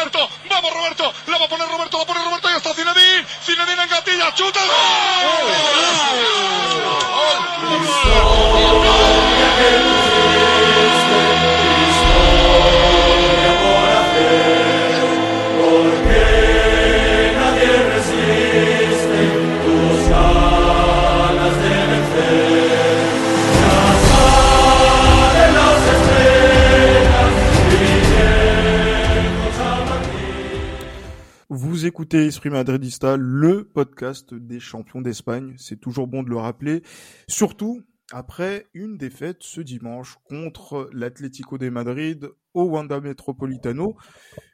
Roberto, vamos Roberto, la va a poner Roberto, la pone Roberto y está Zinedine, Zinedine en gatilla, chuta, écoutez Esprit Madridista, le podcast des champions d'Espagne. C'est toujours bon de le rappeler. Surtout après une défaite ce dimanche contre l'Atlético de Madrid au Wanda Metropolitano.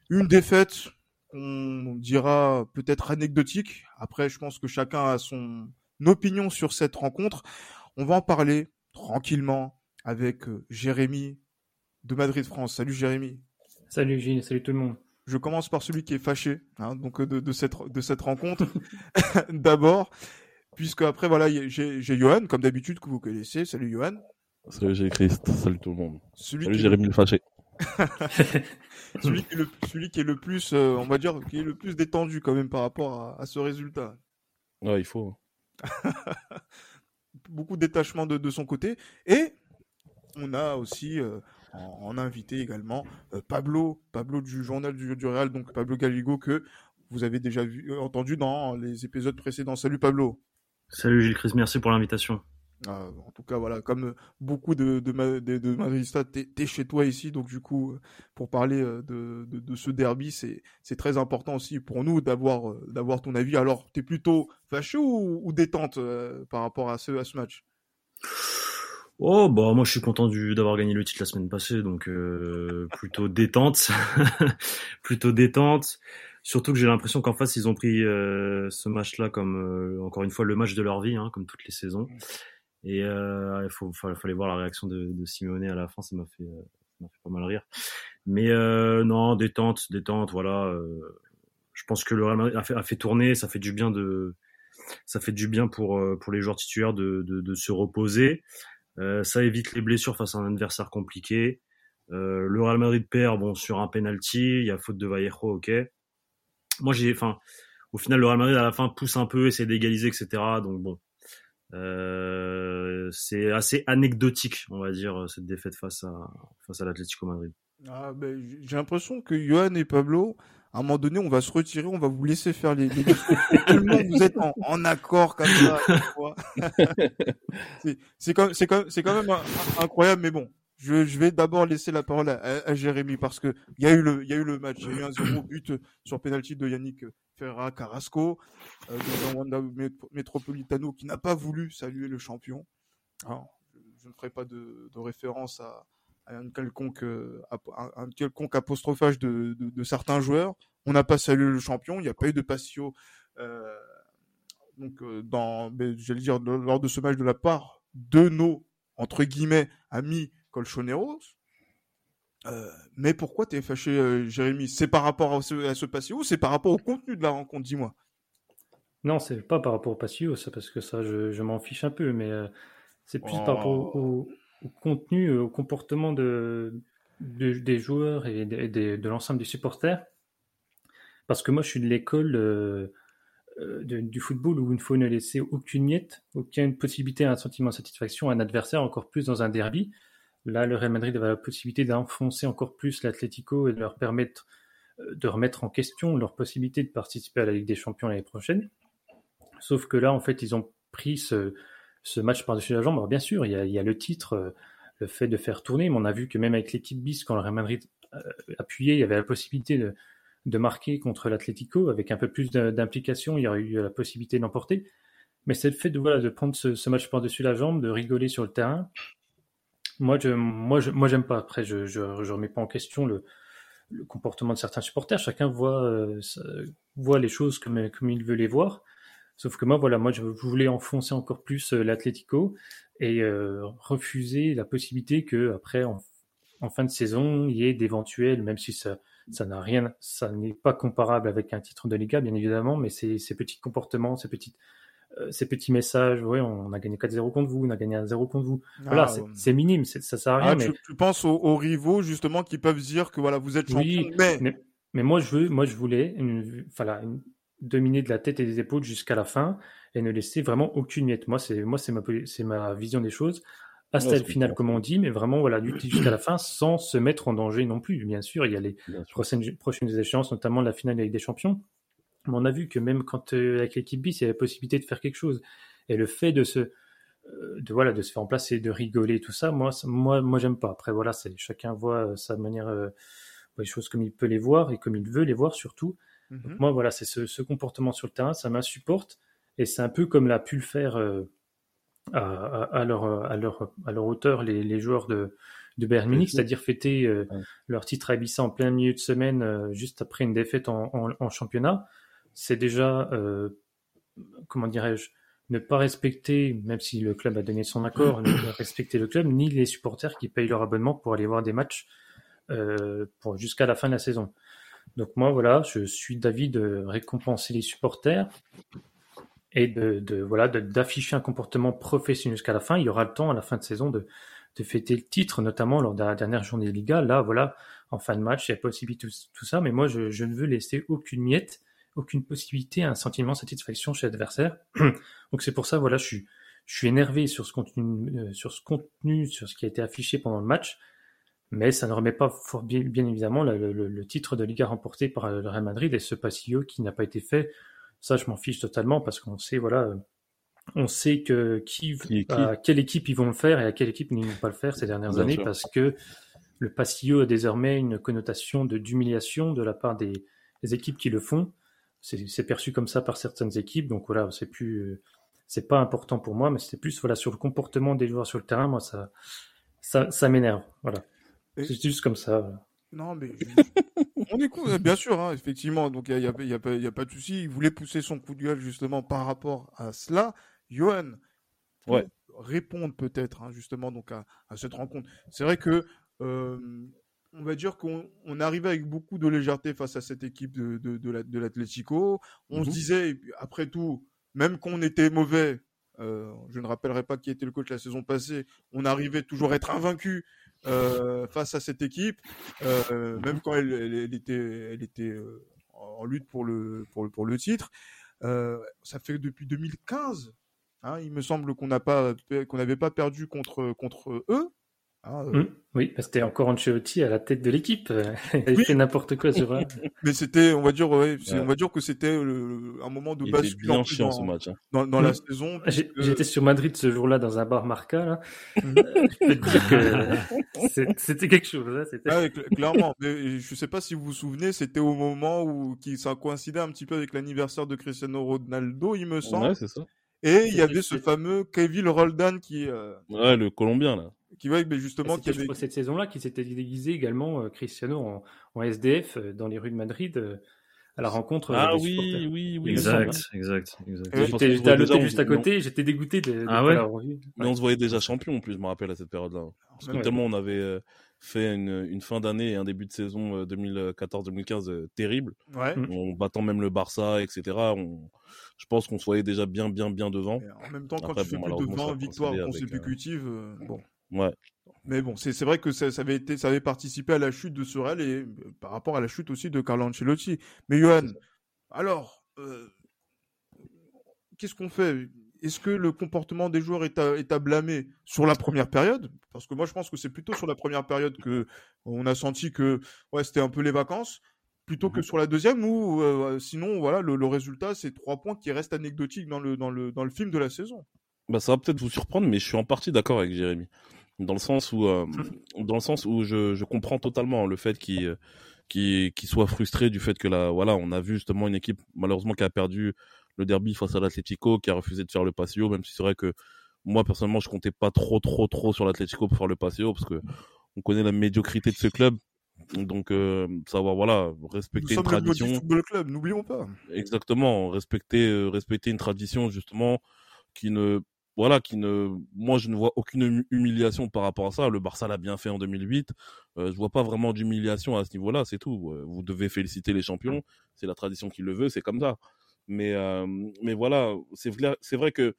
Une défaite qu'on dira peut-être anecdotique. Après, je pense que chacun a son opinion sur cette rencontre. On va en parler tranquillement avec euh, Jérémy de Madrid France. Salut Jérémy. Salut Gilles, salut tout le monde. Je commence par celui qui est fâché, hein, donc euh, de, de, cette de cette rencontre. D'abord, puisque après voilà, j'ai Johan, comme d'habitude que vous connaissez. Salut Johan. Salut Christ. Salut tout le monde. Celui Salut qui, Jérémy le fâché. celui, qui est le, celui qui est le plus, euh, on va dire, qui est le plus détendu quand même par rapport à, à ce résultat. Ouais, il faut. Beaucoup de détachement de, de son côté. Et on a aussi euh, en, en invité également euh, Pablo, Pablo du journal du, du Real, donc Pablo Galligo que vous avez déjà vu, euh, entendu dans les épisodes précédents. Salut Pablo. Salut Gilles Chris, merci pour l'invitation. Euh, en tout cas, voilà, comme beaucoup de, de, de, de Madridistas, t'es es chez toi ici, donc du coup, pour parler euh, de, de, de ce derby, c'est très important aussi pour nous d'avoir d'avoir ton avis. Alors, t'es plutôt fâché ou, ou détente euh, par rapport à ce, à ce match? Oh bah moi je suis content d'avoir gagné le titre la semaine passée, donc euh, plutôt détente, plutôt détente. Surtout que j'ai l'impression qu'en face ils ont pris euh, ce match-là comme euh, encore une fois le match de leur vie, hein, comme toutes les saisons. Et euh, il faut, fallait voir la réaction de, de Simeone à la fin, ça m'a fait, ça m'a fait pas mal rire. Mais euh, non, détente, détente, voilà. euh, je pense que le Real Madrid a fait, a fait tourner, ça fait du bien de, ça fait du bien pour euh, pour les joueurs titulaires de, de, de se reposer. Euh, ça évite les blessures face à un adversaire compliqué. Euh, le Real Madrid perd bon sur un penalty, il y a faute de Vallejo, ok. Moi j'ai, enfin, au final le Real Madrid à la fin pousse un peu, essaie d'égaliser, etc. Donc bon, euh, c'est assez anecdotique, on va dire, cette défaite face à face à l'Atlético Madrid. Ah, j'ai l'impression que Johan et Pablo, à un moment donné, on va se retirer, on va vous laisser faire les, les... tout le monde, vous êtes en, en accord comme ça. c'est quand, quand, quand même incroyable, mais bon. Je, je vais d'abord laisser la parole à, à, Jérémy parce que il y a eu le, il y a eu le match, il y a eu un zéro but sur penalty de Yannick Ferra Carrasco euh, dans un Wanda Metropolitano qui n'a pas voulu saluer le champion. Alors, je, je, ne ferai pas de, de référence à, quelconque, un, un quelconque apostrophage de, de, de, certains joueurs. On n'a pas salué le champion, il n'y a pas eu de passio euh, donc euh, dans, j'allais dire lors de ce match de la part de nos entre guillemets amis colchoneros. Euh, mais pourquoi t'es fâché, euh, Jérémy? C'est par rapport à ce, à ce passio ou c'est par rapport au contenu de la rencontre? Dis-moi. Non, c'est pas par rapport au passio, ça parce que ça, je, je m'en fiche un peu, mais euh, c'est plus oh. par rapport au, au, contenu, au comportement de, de des joueurs et de, de, l'ensemble des supporters. Parce que moi, je suis de l'école euh, de, du football où il ne faut ne laisser aucune miette, aucune possibilité un sentiment de satisfaction à un adversaire, encore plus dans un derby. Là, le Real Madrid avait la possibilité d'enfoncer encore plus l'Atlético et de leur permettre de remettre en question leur possibilité de participer à la Ligue des Champions l'année prochaine. Sauf que là, en fait, ils ont pris ce, ce match par-dessus la jambe. Alors, bien sûr, il y, a, le titre, le fait de faire tourner, mais on a vu que même avec l'équipe bis, quand le Real Madrid appuyait, il y avait la possibilité de, marquer contre l'Atlético avec un peu plus d'implication, il y aurait eu la possibilité d'emporter. Mais c'est le fait de, voilà, de prendre ce, match par-dessus la jambe, de rigoler sur le terrain, moi, je, moi, j'aime pas. Après, je, je, remets pas en question le, le comportement de certains supporters. Chacun voit, euh, voit les choses comme, comme il veut les voir. Sauf que moi, voilà, moi, je voulais enfoncer encore plus euh, l'Atlético et euh, refuser la possibilité que après, en, en, fin de saison, il y ait d'éventuels, même si ça, ça n'a rien, ça n'est pas comparable avec un titre de Liga, bien évidemment, mais ces, ces petits comportements, ces petites euh, ces petits messages, ouais, on a gagné 4-0 contre vous, on a gagné 1-0 contre vous. Ah, voilà, ouais. c'est minime, ça sert à rien. Ah, mais... tu, tu, penses aux, aux, rivaux justement qui peuvent dire que voilà, vous êtes champion, oui, mais... mais... Mais moi, je veux, moi, je voulais une, voilà, une- dominer de la tête et des épaules jusqu'à la fin et ne laisser vraiment aucune miette. Moi, c'est moi, c'est ma, c'est ma vision des choses. À Ouais, stade final, comme on dit, mais vraiment, voilà, lutter jusqu'à la fin sans se mettre en danger non plus. Bien sûr, il y a les prochaines, prochaines échéances, notamment la finale avec des champions. Mais on a vu que même quand euh, avec l'équipe bis, il y avait possibilité de faire quelque chose. Et le fait de se, euh, de voilà, de se faire remplacer, de rigoler, tout ça, moi, moi, moi, j'aime pas. Après, voilà, c'est chacun voit euh, sa manière, euh, les choses comme il peut les voir et comme il veut les voir surtout. Mhm. Moi, voilà, c'est ce, ce comportement sur le terrain, ça m'insupporte. Et c'est un peu comme l'a pu le faire euh, à, leur, à, leur, à leur hauteur les, les joueurs de, de Bayern Munich, c'est-à-dire fêter euh, Ouais. leur titre à Ibiza en plein milieu de semaine, euh, juste après une défaite en, en, en championnat. C'est déjà, comment dirais-je, ne pas respecter, même si le club a donné son accord, ne pas respecter le club, ni les supporters qui payent leur abonnement pour aller voir des matchs euh, jusqu'à la fin de la saison. Donc moi, voilà, je suis d'avis de récompenser les supporters et de, voilà d'afficher un comportement professionnel jusqu'à la fin. Il y aura le temps à la fin de saison de, fêter le titre, notamment lors de la dernière journée de Liga. Là, voilà, en fin de match, il y a possibilité tout, tout ça, mais moi, je, ne veux laisser aucune miette, aucune possibilité, un sentiment de satisfaction chez l'adversaire. Donc c'est pour ça, voilà, je suis, je suis énervé sur ce contenu, euh, sur ce contenu, sur ce qui a été affiché pendant le match. Mais ça ne remet pas fort bien, bien évidemment le, le- le titre de Liga remporté par euh, le Real Madrid et ce passillo qui n'a pas été fait. Ça, je m'en fiche totalement parce qu'on sait, voilà, euh, on sait que qui, Qui à quelle équipe ils vont le faire et à quelle équipe ils ne vont pas le faire ces dernières Bien années sûr. parce que le passillo a désormais une connotation de d'humiliation de la part des, des équipes qui le font. C'est perçu comme ça par certaines équipes, donc voilà, c'est plus, euh, c'est pas important pour moi, mais c'est plus voilà sur le comportement des joueurs sur le terrain. Moi, ça, ça, ça m'énerve. Voilà, c'est juste comme ça. Non, mais on écoute, euh, bien sûr, hein, effectivement. Donc, il n'y a, y a, y a pas- y a pas de souci. Il voulait pousser son coup de gueule justement par rapport à cela. Johan, Ouais. répondre peut-être hein, justement donc à, à cette rencontre. C'est vrai que euh, on va dire qu'on on arrivait avec beaucoup de légèreté face à cette équipe de, de, de la- de l'Atlético. On se Mhm. disait, après tout, même qu'on était mauvais, euh, je ne rappellerai pas qui était le coach la saison passée, on arrivait toujours à être invaincu euh, face à cette équipe, euh, même quand elle, était, euh, en lutte pour le, titre. Ça fait depuis 2015, hein, il me semble qu'on n'avait pas perdu contre, eux. hein, Hum, Oui, c'était encore Ancelotti à la tête de l'équipe. Il Oui. fait n'importe quoi sur un- Mais c'était, on va dire, ouais, c'est- Ouais. on va dire que c'était un moment de bascule chiant dans, ce match. hein. dans, dans la Mm. saison. Puisque- J'étais sur Madrid ce jour-là dans un bar Marca. Là. Je peux te dire que c'était quelque chose. hein, c'était- Ah ouais, cl- clairement. Mais je sais pas si vous vous souvenez, c'était au moment où qui ça coïncidait un petit peu avec l'anniversaire de Cristiano Ronaldo, il me semble. Ouais, c'est ça. Et il y avait ce fameux Kevin Roldan qui, euh, Ouais, le Colombien, là. Qui ouais, mais justement, qui C'était, je avait. cette saison-là qui s'était déguisé également euh, Cristiano en, en SDF euh, dans les rues de Madrid euh, à la rencontre Ah des oui, supporters. oui, oui. Exact, exact, exact. Ouais, J'étais, à l'hôtel on- juste à on- côté, j'étais dégoûté de, de Ah ouais? l'avoir vu. Mais on se voyait déjà champion en plus, je me rappelle à cette période-là. Parce que Ouais. tellement on avait fait une, une fin d'année et un début de saison euh, 2014-2015 euh, terrible, Ouais. Mm. en battant même le Barça, etc. On... Je pense qu'on se voyait déjà bien, bien, bien devant. Et en même temps, quand Après, tu fais bon, plus de malheureusement, ça 20 a victoires consécutives, euh, bon. Ouais. Mais bon, c'est vrai que ça, ça avait été, ça avait participé à la chute de Sorel et euh, par rapport à la chute aussi de Carlo Ancelotti. Mais Johan, alors, euh, qu'est-ce qu'on fait? Est-ce que le comportement des joueurs est à, est à blâmer sur la première période? Parce que moi, je pense que c'est plutôt sur la première période que on a senti que ouais, c'était un peu les vacances, plutôt que Mhm. sur la deuxième où, euh, sinon, voilà, le, le résultat, c'est trois points qui restent anecdotiques dans le, dans le, dans le film de la saison. Bah, ça va peut-être vous surprendre, mais je suis en partie d'accord avec Jérémy. Dans le sens où, euh, dans le sens où je, je comprends totalement le fait qu'il euh, qu'il qu'il soit frustré du fait que là, voilà, on a vu justement une équipe malheureusement qui a perdu le derby face à l'Atlético, qui a refusé de faire le passio, même si c'est vrai que moi personnellement je comptais pas trop, trop, trop sur l'Atlético pour faire le passio parce que on connaît la médiocrité de ce club. Donc, euh, savoir, voilà, Nous respecter une sommes le tradition. Football Club, n'oublions pas. Exactement, respecter, euh, respecter une tradition justement qui ne, voilà, qui ne, moi je ne vois aucune hum- humiliation par rapport à ça. Le Barça l'a bien fait en 2008. Euh, je vois pas vraiment d'humiliation à ce niveau-là, c'est tout. Vous devez féliciter les champions, c'est la tradition qui le veut, c'est comme ça. Mais, euh, mais voilà, c'est vrai, c'est vrai que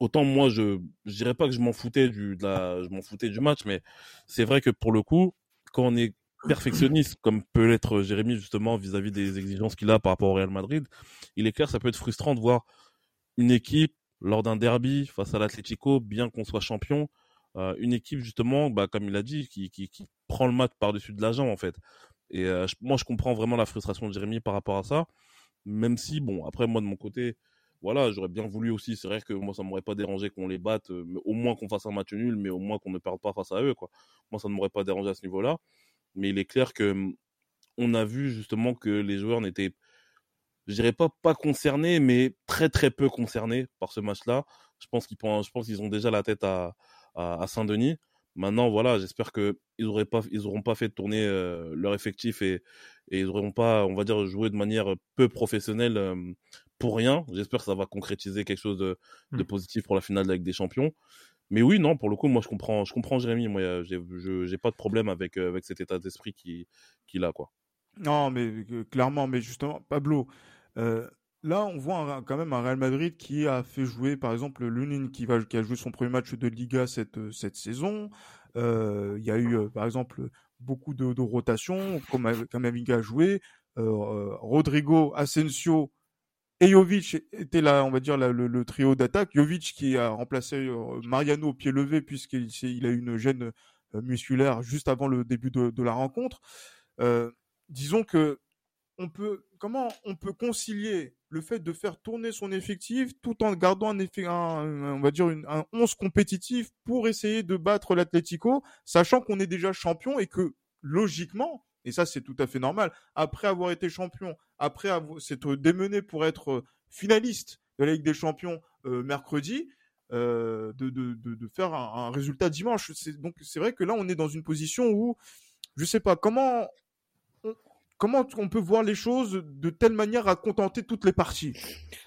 autant moi je, je dirais pas que je m'en foutais du, de la, je m'en foutais du match, mais c'est vrai que pour le coup, quand on est perfectionniste comme peut l'être Jérémy justement vis-à-vis des exigences qu'il a par rapport au Real Madrid, il est clair ça peut être frustrant de voir une équipe lors d'un derby face à l'Atlético, bien qu'on soit champion, euh, une équipe justement, bah, comme il a dit, qui, prend le match par-dessus de la jambe en fait. Et euh, moi je comprends vraiment la frustration de Jérémy par rapport à ça, même si bon après moi de mon côté, voilà j'aurais bien voulu aussi, c'est vrai que moi ça m'aurait pas dérangé qu'on les batte, euh, au moins qu'on fasse un match nul, mais au moins qu'on ne perde pas face à eux quoi. Moi ça ne m'aurait pas dérangé à ce niveau-là, mais il est clair que hum, on a vu justement que les joueurs n'étaient je dirais pas pas concernés, mais très très peu concernés par ce match-là. Je pense qu'ils je pense qu'ils ont déjà la tête à, à, à Saint-Denis. Maintenant, voilà, j'espère que ils auraient pas, ils auront pas fait tourner euh, leur effectif et, et ils auront pas, on va dire, joué de manière peu professionnelle euh, pour rien. J'espère que ça va concrétiser quelque chose de, de Mm. positif pour la finale avec des champions. Mais oui, non, pour le coup, moi, je comprends, je comprends Jérémy. Moi, j'ai, je- j'ai pas de problème avec euh, avec cet état d'esprit qui qu'il a, quoi. Non, mais euh, clairement, mais justement, Pablo, euh, là, on voit quand même un Real Madrid qui a fait jouer, par exemple, Lunin qui va, qui a joué son premier match de Liga cette, euh, cette saison. Euh, Il y a eu, par exemple, beaucoup de, de rotations, comme Av- Camavinga a joué. Euh, Rodrigo, Asensio et Jovic étaient là, on va dire, le, le trio d'attaque. Jovic qui a remplacé Mariano au pied levé puisqu'il il a eu une gêne musculaire juste avant le début de, de la rencontre. Euh, disons que comment on peut concilier le fait de faire tourner son effectif tout en gardant un effet un- on va dire une, un 11 compétitif pour essayer de battre l'Atlético sachant qu'on est déjà champion et que logiquement et ça c'est tout à fait normal après avoir été champion après s'être démené pour être euh, finaliste de la Ligue des Champions euh, mercredi euh, de, de, de, faire un, résultat dimanche donc c'est vrai que là on est dans une position où je sais pas comment comment on peut voir les choses de telle manière à contenter toutes les parties?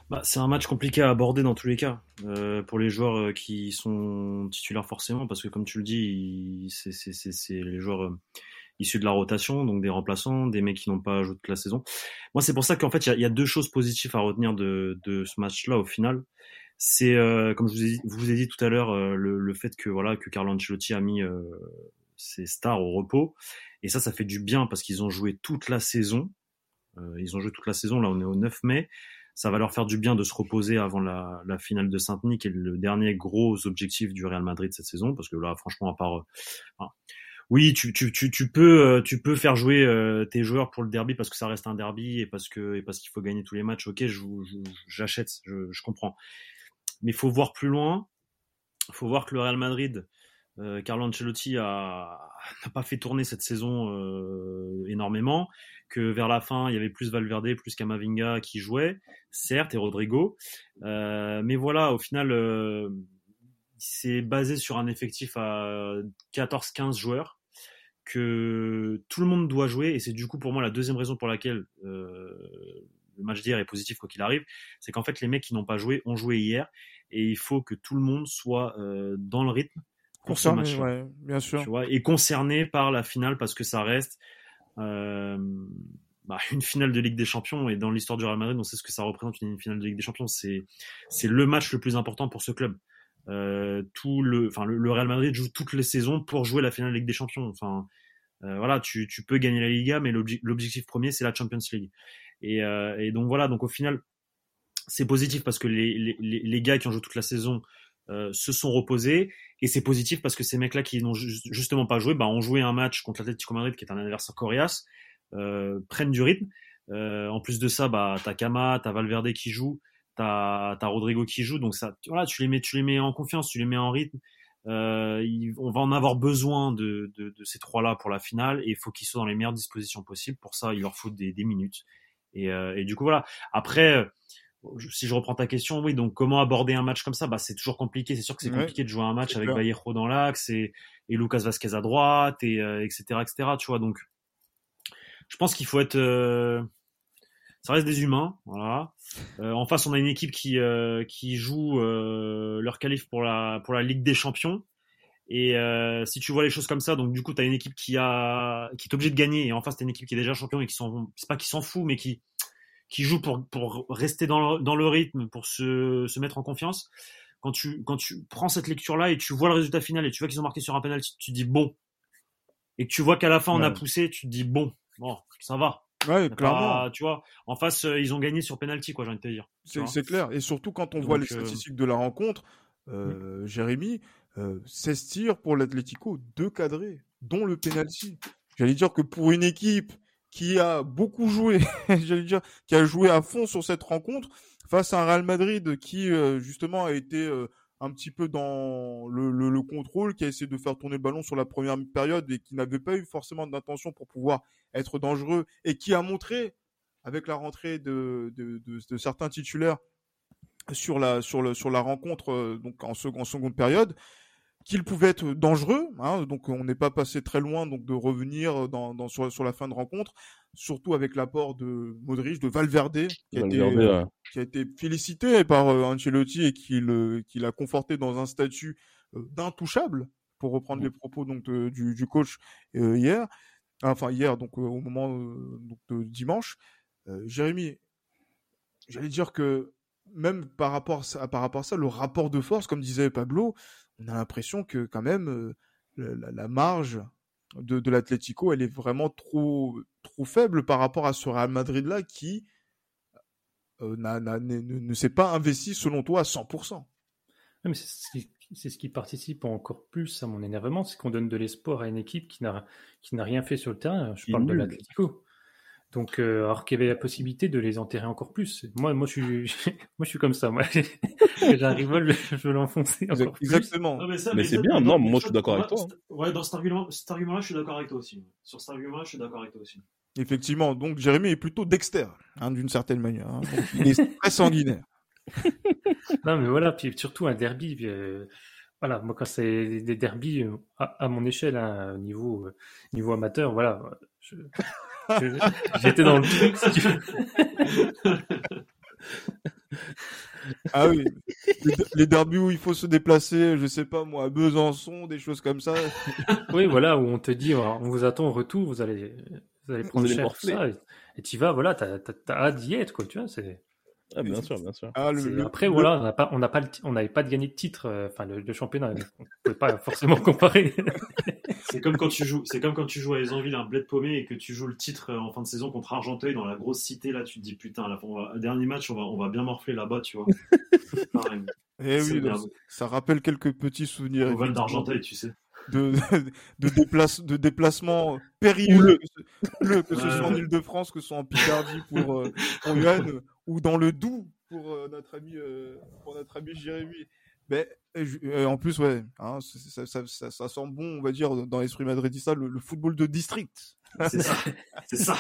Bah, c'est un match compliqué à aborder dans tous les cas euh, pour les joueurs euh, qui sont titulaires forcément parce que comme tu le dis, c'est les joueurs euh, issus de la rotation, donc des remplaçants, des mecs qui n'ont pas joué toute la saison. Moi, c'est pour ça qu'en fait, il y a, deux choses positives à retenir de, de ce match-là au final. C'est euh, comme je vous ai, dit- vous ai dit tout à l'heure euh, le, le fait que voilà que Carlo Ancelotti a mis ses stars au repos et ça, ça fait du bien parce qu'ils ont joué toute la saison. Euh, ils ont joué toute la saison. Là, on est au 9 mai ça va leur faire du bien de se reposer avant la, finale de Saint-Denis, qui est le dernier gros objectif du Real Madrid cette saison, parce que là, franchement, à part, euh, oui, tu, tu, tu, peux, euh, tu peux faire jouer tes joueurs pour le derby parce que ça reste un derby et parce que et qu'il faut gagner tous les matchs. Ok, j'achète, je comprends, mais il faut voir plus loin. Il faut voir que le Real Madrid, euh, Carlo Ancelotti n'a pas fait tourner cette saison euh, énormément, que vers la fin il y avait plus Valverde, plus Camavinga qui jouait, certes, et Rodrigo, Euh, mais voilà, au final, c'est basé sur un effectif à 14-15 joueurs que tout le monde doit jouer, et c'est du coup pour moi la deuxième raison pour laquelle le match d'hier est positif quoi qu'il arrive, c'est qu'en fait les mecs qui n'ont pas joué ont joué hier, et il faut que tout le monde soit dans le rythme pour ce Concerné, match-là ouais, bien sûr. tu vois, et concerné par la finale parce que ça reste euh, bah, une finale de Ligue des Champions et dans l'histoire du Real Madrid, on sait ce que ça représente une finale de Ligue des Champions. C'est c'est le match le plus important pour ce club. Euh, tout le, enfin le, le Real Madrid joue toutes les saisons pour jouer la finale de Ligue des Champions. Enfin euh, voilà, tu, tu peux gagner la Liga, mais l'obje- l'objectif premier c'est la Champions League. Et, et donc voilà, donc au final c'est positif parce que les, les, les gars qui ont joué toute la saison euh, se sont reposés et c'est positif parce que ces mecs-là qui n'ont ju- justement pas joué, bah, ont joué un match contre l'Atlético Madrid qui est un adversaire coriace, euh, prennent du rythme. Euh, en plus de ça, bah, t'as Kama, t'as Valverde qui joue, t'as as Rodrigo qui joue, donc ça, voilà, tu les mets, tu les mets en confiance, tu les mets en rythme. Euh, on va en avoir besoin de, de, de ces trois-là pour la finale et il faut qu'ils soient dans les meilleures dispositions possibles. Pour ça, il leur faut des, des minutes. Et, euh, et du coup, voilà. Après, euh, si je reprends ta question, oui, donc comment aborder un match comme ça? Bah, C'est toujours compliqué. C'est sûr que c'est Ouais, compliqué de jouer un match avec clair. Vallejo dans l'axe et, et Lucas Vasquez à droite, et, euh, etc., etc. Tu vois, donc je pense qu'il faut être. euh, ça reste des humains, voilà. Euh, en face, on a une équipe qui qui joue leur qualif pour la pour la Ligue des Champions. Et si tu vois les choses comme ça, donc du coup, tu as une équipe qui a qui est obligée de gagner, et en face, t'as une équipe qui est déjà champion et qui s'en c'est pas qui s'en fout, mais qui qui joue pour pour rester dans le, dans le rythme, pour se se mettre en confiance. Quand tu quand tu prends cette lecture là et tu vois le résultat final et tu vois qu'ils ont marqué sur un penalty, tu te dis bon, et que tu vois qu'à la fin on a poussé, tu te dis bon, bon, ça va. Ouais, On a clairement. pas- tu vois, en face, euh, ils ont gagné sur penalty, quoi, j'ai envie de te dire. C'est clair. Et surtout quand on voit les euh, statistiques de la rencontre, euh, Jérémy, euh, 16 tirs pour l'Atlético, deux cadrés, dont le penalty. J'allais dire que pour une équipe qui a beaucoup joué, j'allais dire, qui a joué à fond sur cette rencontre, face à un Real Madrid qui, euh, justement, a été euh, un petit peu dans le, le- le contrôle, qui a essayé de faire tourner le ballon sur la première période et qui n'avait pas eu forcément d'intention pour pouvoir être dangereux et qui a montré, avec la rentrée de, de, de- certains titulaires sur la, sur le, sur la rencontre euh, donc en seconde période, qu'il pouvait être dangereux. hein, donc on n'est pas passé très loin donc de revenir dans, dans, sur, sur la fin de rencontre, surtout avec l'apport de Modric, de Valverde, qui a été, Valverde, ouais. qui a été félicité par euh, Ancelotti et qui l'a conforté dans un statut euh, d'intouchable, pour reprendre les propos donc de- du, du coach euh, hier, enfin hier donc euh, au moment euh, donc, de dimanche. Jérémy, j'allais dire que même par rapport à par rapport à ça, le rapport de force, comme disait Pablo, on a l'impression que quand même euh, la, marge de, de l'Atlético, elle est vraiment trop trop faible par rapport à ce Real Madrid là qui euh, n'a- n'a- ne, s'est pas investi selon toi à 100%. Ouais, mais c'est ce qui- c'est ce qui participe encore plus à mon énervement, c'est qu'on donne de l'espoir à une équipe qui n'a qui n'a rien fait sur le terrain. Je parle de l'Atlético. Donc, euh, alors qu'il y avait la possibilité de les enterrer encore plus. Moi, moi, je suis, moi, je suis comme ça. Moi, j'arrive, je veux l'enfoncer encore plus. Exactement. Non, Mais c'est bien, non, moi, je suis d'accord avec toi. c'est- Ouais, dans cet argument, cet argument-là, je suis d'accord avec toi aussi. Sur cet argument-là, je suis d'accord avec toi aussi. Effectivement. Donc Jérémy est plutôt Dexter, hein, d'une certaine manière. hein. Donc, il est très sanguinaire. Non, mais voilà, puis surtout un derby. euh, voilà, moi, quand c'est des derbies euh, à, à mon échelle, hein, au niveau, euh, niveau amateur, voilà, je- j'étais dans le truc. si tu veux. Ah oui. Les, les derbys où il faut se déplacer, je sais pas moi, à Besançon, des choses comme ça. Oui, voilà, où on te dit, on vous attend au retour, vous allez, vous allez prendre allez cher, tout morfler. ça, et, tu vas, voilà, t'as, t'as, t'as hâte d'y être, quoi, tu vois. C'est, Ah, bien sûr, bien sûr. Ah, le- c'est- le- après, le- voilà, on n'a pas, on n'a pas, le ti- on n'avait pas de gagné de titre, euh, enfin, le, le championnat, on ne pouvait pas forcément comparer. C'est comme quand tu joues, c'est comme quand tu joues à les envies d'un bled paumé et que tu joues le titre euh, en fin de saison contre Argenteuil dans la grosse cité là, tu te dis putain, là, on va, dernier match, on va, on va bien morfler là-bas, tu vois. Pareil, Eh oui, donc, ça rappelle quelques petits souvenirs. au d'Argenteuil, tu sais. de, de, déplace, de déplacements périlleux, que ce, houleux, que ce Ouais, soit en. Ile-de-France, que ce soit en Picardie pour, euh, pour Yann, ou dans le Doubs pour euh, notre ami, euh, pour notre ami Jérémy. Euh, en plus, ouais, hein, ça, ça, ça, ça sent bon, on va dire, dans l'esprit madridista, le, le football de district. C'est ça, c'est ça,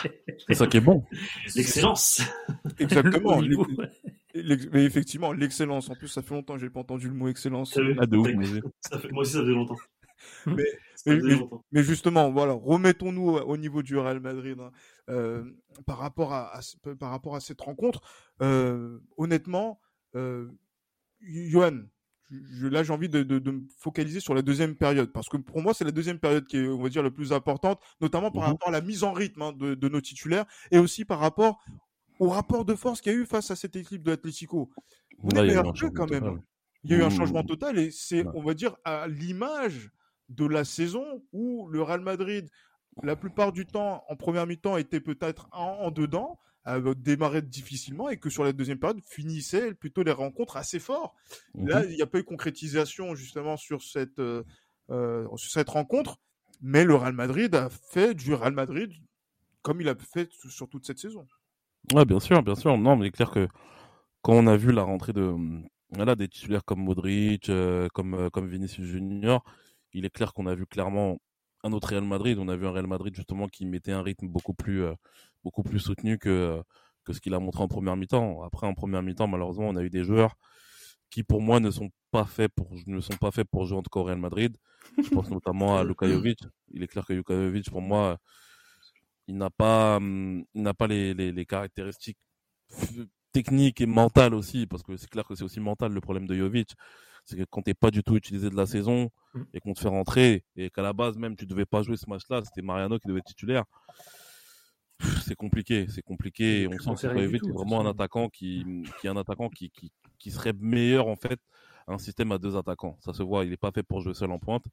C'est ça qui est bon. l'excellence. Exactement. Mais effectivement, l'excellence. En plus, ça fait longtemps que j'ai pas entendu le mot excellence. T'as vu Ah, de ouf, T'as- moi aussi. ça fait- moi aussi, ça faisait longtemps. Mais- mais- justement, voilà, remettons-nous au au niveau du Real Madrid hein. Euh, par rapport à, par rapport à cette rencontre. euh, honnêtement, euh, Johan, je- là j'ai envie de, de- de me focaliser sur la deuxième période parce que pour moi c'est la deuxième période qui est, on va dire, la plus importante, notamment par Mhm. rapport à la mise en rythme hein, de, de nos titulaires et aussi par rapport au rapport de force qu'il y a eu face à cette équipe de l'Atlético. On Là, est il y a eu meilleur un qu'eux, changement quand même. total. Il y a eu un Mmh. changement total et c'est, on va dire, à l'image de la saison où le Real Madrid, la plupart du temps, en première mi-temps, était peut-être en, en dedans, euh, démarrait difficilement et que sur la deuxième période, finissait plutôt les rencontres assez fort. Là, Mhm. il n'y a pas eu concrétisation justement sur cette, euh, euh, sur cette rencontre, mais le Real Madrid a fait du Real Madrid comme il a fait sur toute cette saison. Ouais, bien sûr, bien sûr. Non, mais il est clair que quand on a vu la rentrée de voilà, des titulaires comme Modric, comme, comme Vinicius Junior, il est clair qu'on a vu clairement un autre Real Madrid. On a vu un Real Madrid justement qui mettait un rythme beaucoup plus, euh, beaucoup plus soutenu que, euh, que ce qu'il a montré en première mi-temps. Après, en première mi-temps, malheureusement, on a eu des joueurs qui, pour moi, ne sont pas faits pour, ne sont pas faits pour jouer en au Real Madrid. Je pense notamment à Luka. Il est clair que Luka pour moi, il n'a pas, hum, il n'a pas les, les, les caractéristiques techniques et mentales aussi, parce que c'est clair que c'est aussi mental le problème de Jovic. C'est que quand t'es pas du tout utilisé de la saison Mm. et qu'on te fait rentrer et qu'à la base même tu devais pas jouer ce match-là, c'était Mariano qui devait être titulaire. C'est compliqué, c'est compliqué. On sent que est de vraiment un attaquant qui, qui est un attaquant qui, qui, qui serait meilleur en fait à un système à deux attaquants. Ça se voit, il est pas fait pour jouer seul en pointe.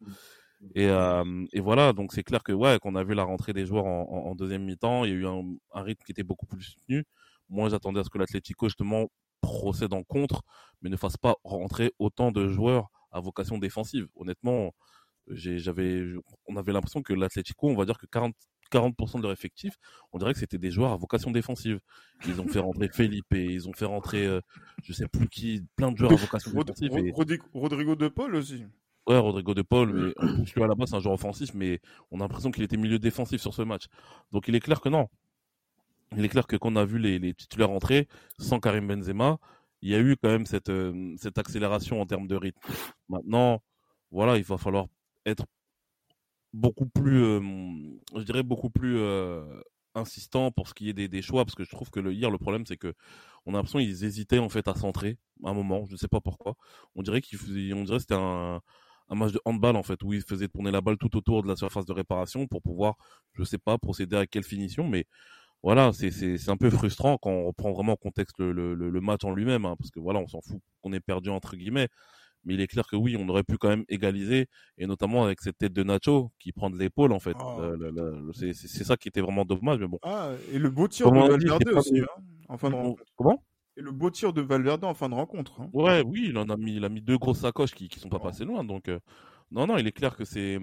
Et, euh, et voilà, donc c'est clair que ouais, qu'on a vu la rentrée des joueurs en, en, en deuxième mi-temps, il y a eu un, un, rythme qui était beaucoup plus soutenu. Moi, j'attendais à ce que l'Atlético justement procède en contre, mais ne fasse pas rentrer autant de joueurs à vocation défensive. Honnêtement, j'avais, on avait l'impression que l'Atlético, on va dire que 40, 40% de leur effectif, on dirait que c'était des joueurs à vocation défensive. Ils ont fait rentrer Felipe, ils ont fait rentrer, euh, je sais plus qui, plein de joueurs à vocation défensive. Et... Rodrigo De Paul aussi. Ouais, Rodrigo De Paul, mais plus, lui, à la base, c'est un joueur offensif, mais on a l'impression qu'il était milieu défensif sur ce match. Donc, il est clair que non. Il est clair que quand on a vu les, titulaires rentrer, sans Karim Benzema, il y a eu quand même cette, euh, cette accélération en termes de rythme. Maintenant, voilà, il va falloir être beaucoup plus, euh, je dirais beaucoup plus euh, insistant pour ce qui est des, choix, parce que je trouve que hier le problème c'est que on a l'impression qu'ils hésitaient en fait à centrer à un moment, je ne sais pas pourquoi. On dirait qu'ils on dirait c'était un, match de handball en fait où ils faisaient tourner la balle tout autour de la surface de réparation pour pouvoir, je sais pas, procéder à quelle finition, mais voilà, c'est c'est un peu frustrant quand on reprend vraiment en contexte le, le, le match en lui-même, hein, parce que voilà, on s'en fout qu'on ait perdu entre guillemets, mais il est clair que oui, on aurait pu quand même égaliser, et notamment avec cette tête de Nacho qui prend de l'épaule en fait. Oh. c'est ça qui était vraiment dommage, mais bon. Ah, et le beau tir Comment de Valverde aussi, hein, en fin de rencontre. Comment? Et le beau tir de Valverde en fin de rencontre. Hein. Ouais, oui, il en a mis, il a mis deux grosses sacoches qui, qui sont pas oh. passées loin, donc. Euh... Non, non, il est clair que c'est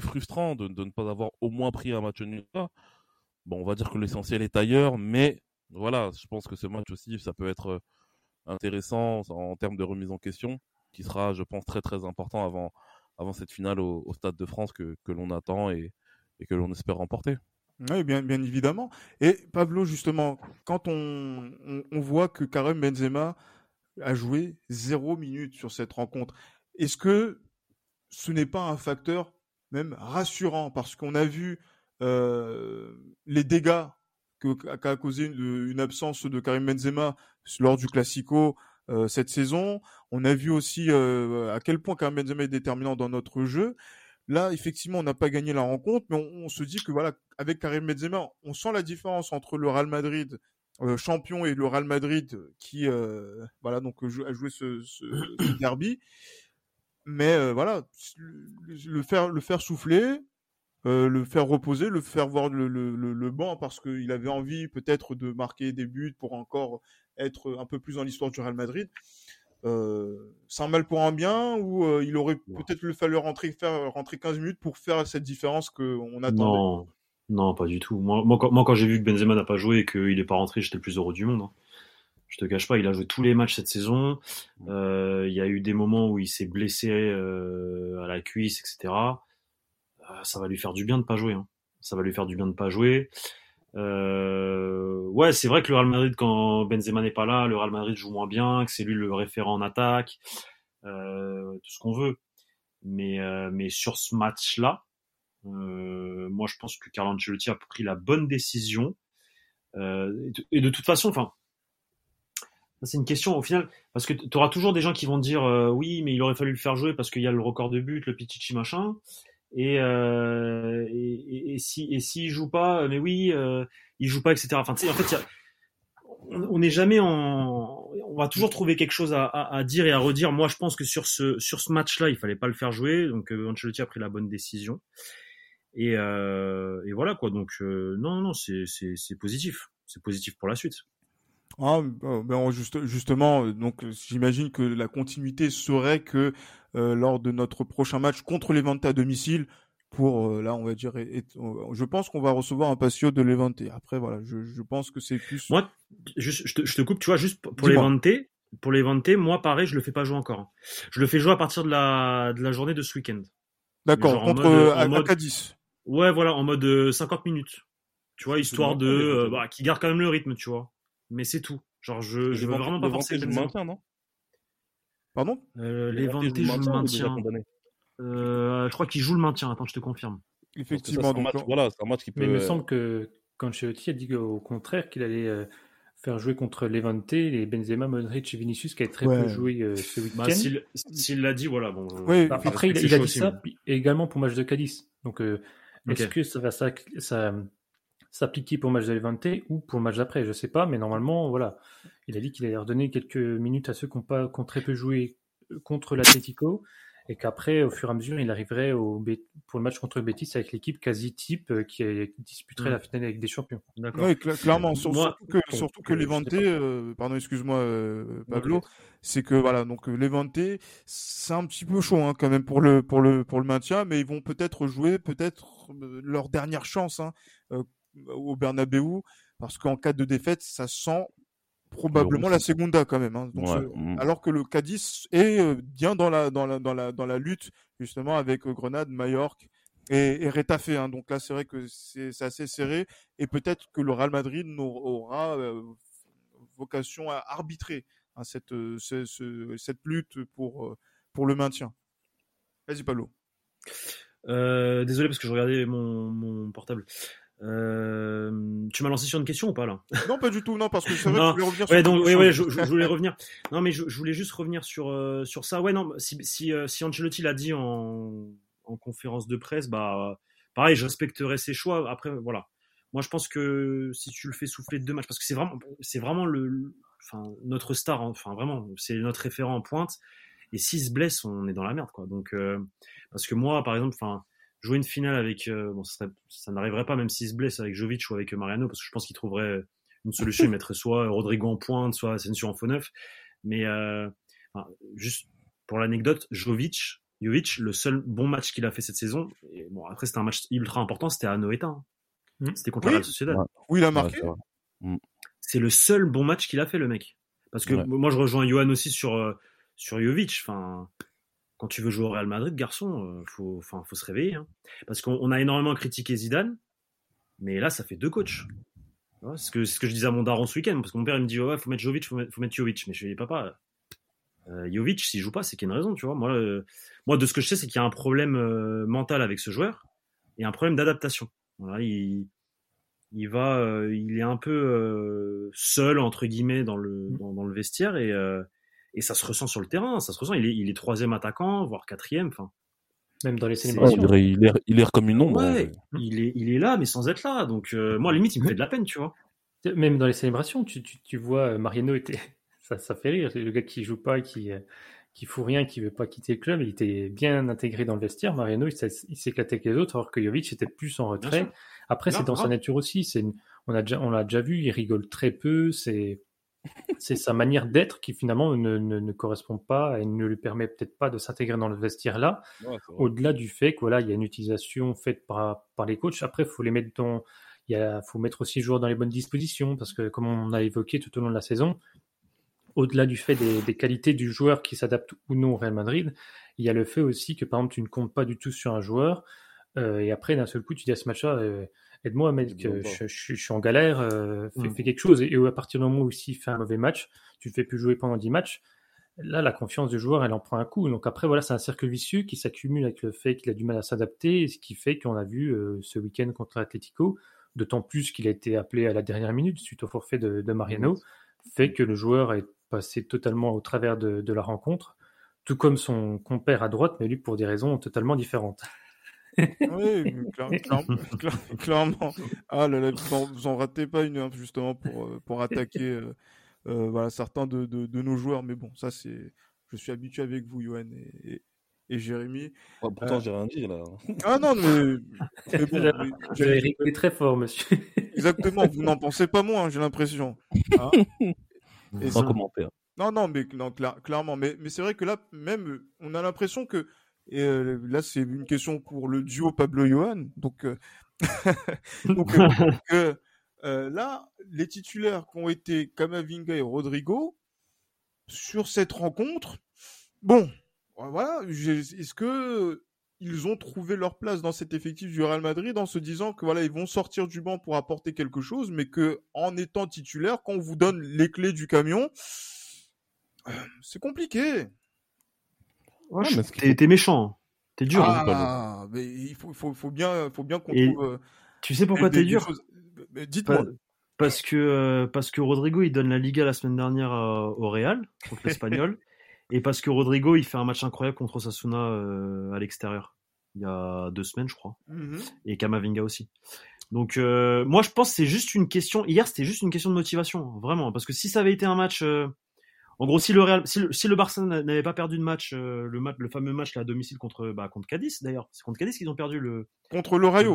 frustrant de, de, ne pas avoir au moins pris un match nul là. On va dire que l'essentiel est ailleurs, mais voilà, je pense que ce match aussi, ça peut être euh, intéressant en termes de remise en question qui sera, je pense, très très important avant, avant cette finale au, Stade de France que, l'on attend et, que l'on espère remporter. Oui, bien, bien évidemment. Et Pablo, justement, quand on, voit que Karim Benzema a joué zéro minute sur cette rencontre, est-ce que ce n'est pas un facteur même rassurant? Parce qu'on a vu les dégâts qu'a causé une, absence de Karim Benzema lors du Classico euh, cette saison. On a vu aussi euh, à quel point Karim Benzema est déterminant dans notre jeu. Là, effectivement, on n'a pas gagné la rencontre, mais on, se dit que voilà, avec Karim Benzema, on sent la différence entre le Real Madrid euh, champion et le Real Madrid qui, euh, voilà, donc a joué ce, derby. Mais euh, voilà, le faire souffler, euh, le faire reposer, le faire voir le, le, le, le banc parce qu'il avait envie peut-être de marquer des buts pour encore être un peu plus dans l'histoire du Real Madrid. Euh, c'est un mal pour un bien ou euh, il aurait peut-être le fallu rentrer, faire rentrer 15 minutes pour faire cette différence qu'on attendait? Non, non, pas du tout. Moi, moi quand, moi, quand j'ai vu que Benzema n'a pas joué et qu'il n'est pas rentré, j'étais le plus heureux du monde. Hein. Je te cache pas, il a joué tous les matchs cette saison. Il y a eu des moments où il s'est blessé à la cuisse, etc. Euh, ça va lui faire du bien de pas jouer. Hein. Ça va lui faire du bien de pas jouer. Euh, ouais, c'est vrai que le Real Madrid, quand Benzema n'est pas là, le Real Madrid joue moins bien, que c'est lui le référent en attaque, euh, tout ce qu'on veut. Mais, mais sur ce match-là, moi je pense que Carlo Ancelotti a pris la bonne décision. Et, de, toute façon, enfin, c'est une question au final, parce que tu auras toujours des gens qui vont dire oui, mais il aurait fallu le faire jouer parce qu'il y a le record de but, le Pichichi machin. Et, euh, et, si joue pas, mais oui, euh, il joue pas, etc. Enfin, en fait, on n'est jamais on va toujours trouver quelque chose à, dire et à redire. Moi, je pense que sur ce sur ce match-là, il fallait pas le faire jouer. Donc, euh, Ancelotti a pris la bonne décision. Et, euh, voilà quoi. Donc, euh, non, non, c'est c'est positif. C'est positif pour la suite. Ah, ben juste, justement, donc j'imagine que la continuité serait que euh, lors de notre prochain match contre Levante à domicile, pour euh, là, on va dire, et, et, je pense qu'on va recevoir un patio de Levante. Après, voilà, je, je pense que c'est plus. Moi, je, je, te, je, te, coupe, tu vois, juste pour Levante, pour Levante, moi, pareil, je le fais pas jouer encore. Je le fais jouer à partir de la, de la journée de ce week-end. D'accord, contre mode, à, mode... Cadiz. Ouais, voilà, en mode 50 minutes. Tu vois, histoire de, euh, bah, qui garde quand même le rythme, tu vois mais c'est tout. Genre, je, je veux vraiment pas forcer le maintien, non? Pardon? Euh, Les jouent le maintien. Euh, je crois qu'ils jouent le maintien. Attends, je te confirme. Effectivement. Donc, match, voilà, c'est un match qui peut. Mais il me semble que Cancelotti a dit au contraire qu'il allait euh, faire jouer contre Levante les Benzema, Modric et Vinicius qui avaient très ouais. peu joué euh, ce week-end. Bah, S'il l'a dit, voilà. Bon, oui, bah, après, il, il a dit aussi, ça mais... également pour match de Cadiz. Donc, euh, okay. est-ce que ça va ça, ça s'appliquer pour le match de ou pour le match d'après, je sais pas, mais normalement, voilà. Il a dit qu'il allait redonner quelques minutes à ceux qui ont, pas, qui ont très peu joué contre l'Atletico et qu'après, au fur et à mesure, il arriverait au, pour le match contre Betis avec l'équipe quasi type euh, qui, qui disputerait Mm. la finale avec des champions. Oui, cla- clairement. sur- Moi- surtout que, surtout que euh, Levante, euh, pardon, excuse-moi, euh, Pablo, c'est que voilà, donc euh, Levante, c'est un petit peu chaud hein, quand même pour le pour le pour le maintien, mais ils vont peut-être jouer peut-être euh, leur dernière chance hein, euh, au Bernabeu, parce qu'en cas de défaite, ça sent probablement la Segunda quand même. Hein. Donc, Ouais, ce- mm. alors que le Cadiz est euh, bien dans la dans la dans la dans la lutte justement avec euh, Grenade, Majorque et, et Retafe. Hein. Donc là, c'est vrai que c'est assez serré et peut-être que le Real Madrid aura euh, vocation à arbitrer hein, cette euh, ce- ce- cette lutte pour euh, pour le maintien. Vas-y Pablo. Euh, désolé parce que je regardais mon, mon portable. Euh, tu m'as lancé sur une question ou pas là? Non, pas du tout. Non, parce que c'est vrai que tu voulais revenir Ouais, sur donc quelque ouais, ouais, je, voulais revenir. Non, mais je, je voulais juste revenir sur euh, sur ça. Ouais, non, si si euh, si Ancelotti l'a dit en en conférence de presse, bah pareil, je respecterai ses choix. Après, voilà. Moi, je pense que si tu le fais souffler deux matchs, parce que c'est vraiment c'est vraiment le, le- enfin notre star, hein, enfin vraiment, c'est notre référent en pointe. Et s'il se blesse, on est dans la merde, quoi. Donc euh, parce que moi, par exemple, enfin jouer une finale avec euh, bon, ça, serait- ça n'arriverait pas même s'il se blesse avec Jovic ou avec Mariano, parce que je pense qu'il trouverait une solution, il mettrait soit Rodrigo en pointe, soit Asensio en faux neuf. Mais euh, enfin, juste pour l'anecdote, Jovic, Jovic, le seul bon match qu'il a fait cette saison, et bon après c'était un match ultra important, c'était à Noeta. hein. Mhm. C'était contre Oui. la Real Sociedad. Ouais. Oui, il a marqué. c'est vrai. C'est le seul bon match qu'il a fait le mec. Parce que Ouais. moi je rejoins Johan aussi sur euh, sur Jovic. Enfin, quand tu veux jouer au Real Madrid, garçon, euh, faut enfin faut se réveiller. hein. Parce qu'on on a énormément critiqué Zidane, mais là ça fait deux coachs. Ouais, c'est ce que, c'est ce que je disais à mon daron ce week-end, parce que mon père il me dit ouais, faut mettre Jovic, faut mettre, faut mettre Jovic. Mais je lui dis papa, euh, Jovic s'il joue pas, c'est qu'il y a une raison, tu vois. Moi, euh, moi de ce que je sais, c'est qu'il y a un problème euh, mental avec ce joueur et un problème d'adaptation. Voilà, il, il va, il est un peu seul entre guillemets dans le dans, dans le vestiaire et euh, et ça se ressent sur le terrain, ça se ressent. Il est, il est troisième attaquant, voire quatrième. Enfin, Même dans les célébrations. il, dirait- il erre comme une ombre. en ouais, fait. il est, il est là, mais sans être là. Donc euh, moi, limite, il me fait de la peine, tu vois. Même dans les célébrations, tu, tu, tu vois, euh, Mariano était. Ça, ça fait rire. Le gars qui joue pas, qui, euh, qui fout rien, qui veut pas quitter le club, il était bien intégré dans le vestiaire. Mariano, il s'éclatait avec les autres, alors que Jovic était plus en retrait. Après, c'est dans sa nature aussi. C'est une- on a déjà, on l'a déjà vu, il rigole très peu. C'est, c'est sa manière d'être qui finalement ne, ne, ne correspond pas et ne lui permet peut-être pas de s'intégrer dans le vestiaire là. Ouais. Au-delà du fait que voilà, il y a une utilisation faite par, par les coachs. Après, faut les mettre dans, il y a, faut mettre aussi les joueurs dans les bonnes dispositions parce que comme on a évoqué tout au long de la saison, au-delà du fait des, des qualités du joueur qui s'adapte ou non au Real Madrid, il y a le fait aussi que par exemple tu ne comptes pas du tout sur un joueur euh, et après d'un seul coup tu dis à ce match-là, euh, aide-moi mec, Aide-moi euh, je, je- je suis en galère, euh, fais, Mm. fais quelque chose. Et, à partir du moment où s'il fait un mauvais match, tu ne fais plus jouer pendant 10 matchs. Là, la confiance du joueur, elle en prend un coup. Donc après, voilà, c'est un cercle vicieux qui s'accumule avec le fait qu'il a du mal à s'adapter, ce qui fait qu'on a vu euh, ce week-end contre l'Atlético, d'autant plus qu'il a été appelé à la dernière minute suite au forfait de, de Mariano, fait que le joueur est passé totalement au travers de, de la rencontre, tout comme son compère à droite, mais lui pour des raisons totalement différentes. Oui, clair- clair- clair- clairement. Ah là là, vous en, ratez pas une hein, justement pour euh, pour attaquer euh, euh, voilà certains de, de, de nos joueurs. Mais bon, ça c'est, je suis habitué avec vous, Johan et, et, et Jérémy. Ouais, pourtant, Euh, j'ai rien dit là. Ah non, mais, mais bon, avez rigolé très fort, monsieur. exactement. Vous n'en pensez pas moins, j'ai l'impression. Hein Et Sans ça- commentaire. Non, non, mais non, cla- clairement. Mais, mais c'est vrai que là, même, on a l'impression que. Et euh, là, c'est une question pour le duo Pablo-Johan. Donc, euh, donc euh, là, les titulaires qui ont été Kamavinga et Rodrigo, sur cette rencontre, bon, voilà, est-ce que ils ont trouvé leur place dans cet effectif du Real Madrid en se disant que voilà, ils vont sortir du banc pour apporter quelque chose, mais que en étant titulaire, quand on vous donne les clés du camion, euh, c'est compliqué. Ouais, t'es, méchant, hein. t'es dur. hein. Ah, mais il faut, faut, faut bien, faut bien qu'on trouve. euh, Tu sais pourquoi t'es dur? choses- Dites-moi. Pa- Parce que, euh, parce que Rodrigo, il donne la Liga la semaine dernière euh, au Real, contre l'Espagnol. et parce que Rodrigo, il fait un match incroyable contre Osasuna euh, à l'extérieur. Il y a deux semaines, je crois. Mhm. Et Kamavinga aussi. Donc, euh, moi, je pense que c'est juste une question. Hier, c'était juste une question de motivation, vraiment. Parce que si ça avait été un match. euh, En gros, si le, Real, si le, si le Barça n'avait pas perdu de match, euh, le, match, le fameux match là, à domicile contre, bah, contre Cadiz d'ailleurs, c'est contre Cadiz qu'ils ont perdu le. Contre le Rayo.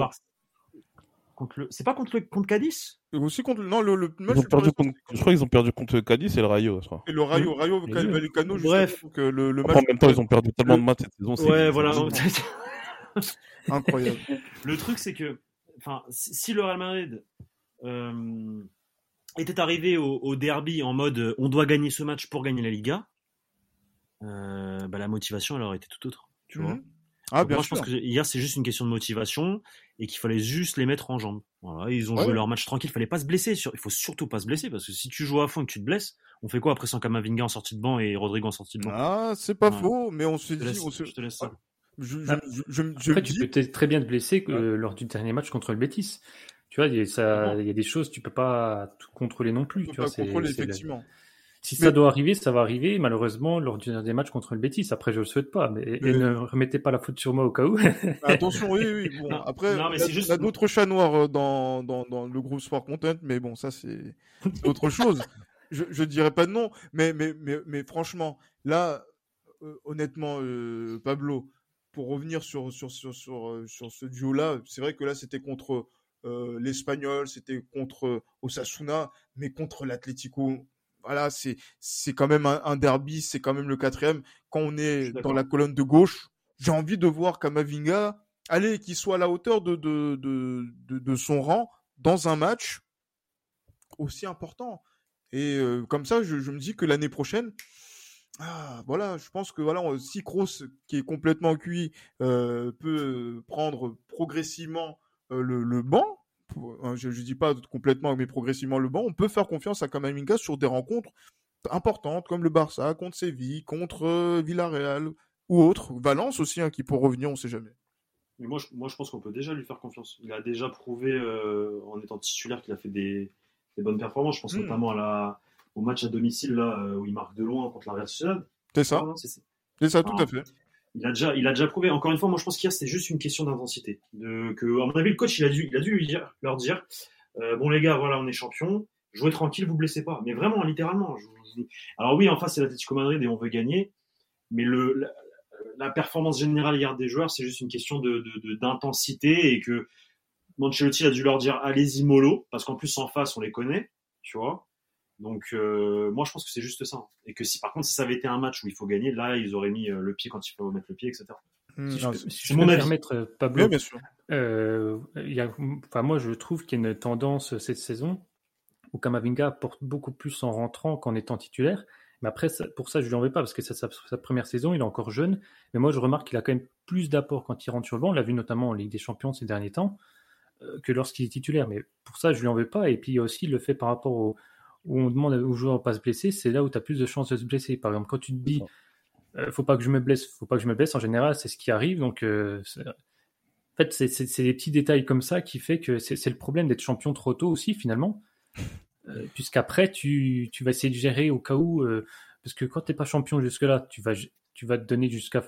Contre le... C'est pas contre, le... contre Cadiz? Aussi contre non le, le match. Ils ont perdu contre... Je crois qu'ils ont perdu contre Cadiz et le Rayo, je crois. Et le Rayo, Rayo, Vallecano. Bref, que le, le match. En même temps, ils ont perdu tellement de matchs cette saison. Ouais, voilà. Incroyable. le truc, c'est que, enfin, si le Real Madrid euh, était arrivé au, au, derby en mode euh, on doit gagner ce match pour gagner la Liga, euh, bah, la motivation elle aurait été tout autre. Tu vois. Mhm. Ah, bien moi, sûr. je pense que hier, c'est juste une question de motivation et qu'il fallait juste les mettre en jambes. Voilà, ils ont joué leur match tranquille. Il fallait pas se blesser. Il faut surtout pas se blesser parce que si tu joues à fond et que tu te blesses, on fait quoi après sans Kamavinga en sortie de banc et Rodrigo en sortie de banc? Ah, c'est pas faux, mais on se dit. Laisse, on se... Je te laisse ça. Je, Ah, je, je, je, Après, tu dis- peux très bien te blesser euh, lors du dernier match contre le Betis. Tu vois, il y a, ça, il y a des choses, tu peux pas tout contrôler non plus. Tu vois, pas contrôler, effectivement. Si Mais- ça doit arriver, ça va arriver. Malheureusement, lors du dernier match contre le Betis. Après, je le souhaite pas. Mais, et ne remettez pas la faute sur moi au cas où. Attention, oui, oui. Bon, Non, après, non, mais il y a- juste- a d'autres chats noirs euh, dans, dans, dans le groupe Sport Content, mais bon, ça, c'est autre chose. Je, je dirais pas de nom, mais, mais, mais, mais franchement, là, euh, honnêtement, euh, Pablo, pour revenir sur, sur, sur, sur, sur ce duo-là, c'est vrai que là, c'était contre euh, l'Espagnol, c'était contre euh, Osasuna, mais contre l'Atlético. Voilà, c'est c'est quand même un, un derby, c'est quand même le quatrième. Quand on est dans la colonne de gauche, j'ai envie de voir Kamavinga, allez, qu'il soit à la hauteur de, de, de, de, de son rang dans un match aussi important. Et euh, comme ça, je, je me dis que l'année prochaine, ah, voilà, je pense que voilà, si Kroos, qui est complètement cuit, euh, peut prendre progressivement le, le banc, pour- hein, je ne dis pas complètement, mais progressivement le banc, on peut faire confiance à Kamavinga sur des rencontres importantes comme le Barça, contre Séville, contre euh, Villarreal ou autre, Valence aussi, hein, qui peut revenir, on ne sait jamais. Mais moi, je, moi, je pense qu'on peut déjà lui faire confiance. Il a déjà prouvé euh, en étant titulaire qu'il a fait des, des bonnes performances. Je pense Mm. notamment à la, au match à domicile là, euh, où il marque de loin contre la Real Sociedad. C'est ça, Ah, c'est ça. c'est ça, tout Ah. à fait. Il a déjà, il a déjà prouvé. Encore une fois, moi, je pense qu'hier, c'est juste une question d'intensité. De, que, à mon avis, le coach, il a dû, il a dû lui dire, leur dire, euh, bon, les gars, voilà, on est champion. Jouez tranquille, vous blessez pas. Mais vraiment, littéralement. je Alors oui, en face, c'est l'Atlético Madrid et on veut gagner. Mais le, la, la performance générale hier des joueurs, c'est juste une question de, de- d'intensité et que Manchelotti a dû leur dire, allez-y mollo, parce qu'en plus, en face, on les connaît, tu vois. Donc, euh, moi, je pense que c'est juste ça. Et que si, par contre, si ça avait été un match où il faut gagner, là, ils auraient mis euh, le pied quand il faut mettre le pied, etc. Hmm, si je non, si je mon peux me avis. permettre, euh, Pablo, oui, bien sûr. Euh, il y a, enfin, moi, je trouve qu'il y a une tendance cette saison où Kamavinga apporte beaucoup plus en rentrant qu'en étant titulaire. Mais après, pour ça, je lui en veux pas parce que c'est sa, sa première saison, il est encore jeune. Mais moi, je remarque qu'il a quand même plus d'apports quand il rentre sur le banc. On l'a vu notamment en Ligue des Champions ces derniers temps euh, que lorsqu'il est titulaire. Mais pour ça, je lui en veux pas. Et puis, il y a aussi le fait par rapport au, où on demande aux joueurs de pas se blesser, c'est là où tu as plus de chances de se blesser. Par exemple, quand tu te dis, euh, faut pas que je me blesse, faut pas que je me blesse, en général, c'est ce qui arrive. Donc, euh, en fait, c'est- des petits détails comme ça qui fait que c'est le problème d'être champion trop tôt aussi, finalement. Euh, Puisqu'après, tu, tu vas essayer de gérer au cas où. euh, parce que quand tu n'es pas champion jusque-là, tu vas, tu vas te donner jusqu'à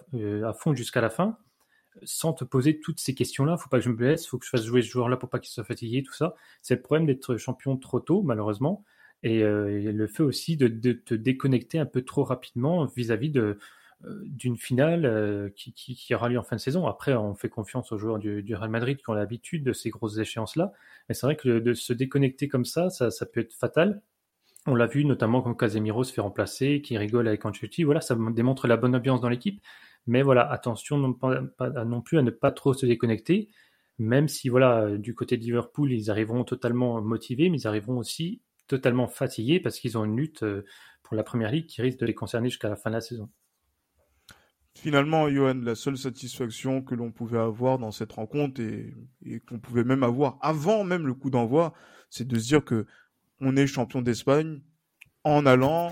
à fond jusqu'à la fin, sans te poser toutes ces questions-là. faut pas que je me blesse, faut que je fasse jouer ce joueur-là pour pas qu'il soit fatigué, tout ça. C'est le problème d'être champion trop tôt, malheureusement. Et, euh, et le fait aussi de, te déconnecter un peu trop rapidement vis-à-vis euh, d'une finale euh, qui, aura lieu en fin de saison. Après, on fait confiance aux joueurs du, Real Madrid qui ont l'habitude de ces grosses échéances-là. Mais c'est vrai que de se déconnecter comme ça, ça, peut être fatal. On l'a vu notamment quand Casemiro se fait remplacer, qui rigole avec Ancelotti. Voilà, ça démontre la bonne ambiance dans l'équipe. Mais voilà, attention non, non plus à ne pas trop se déconnecter. Même si voilà, du côté de Liverpool, ils arriveront totalement motivés, mais ils arriveront aussi totalement fatigués parce qu'ils ont une lutte euh, pour la première ligue qui risque de les concerner jusqu'à la fin de la saison. Finalement, Johan, la seule satisfaction que l'on pouvait avoir dans cette rencontre et, qu'on pouvait même avoir avant même le coup d'envoi, c'est de se dire que on est champion d'Espagne en allant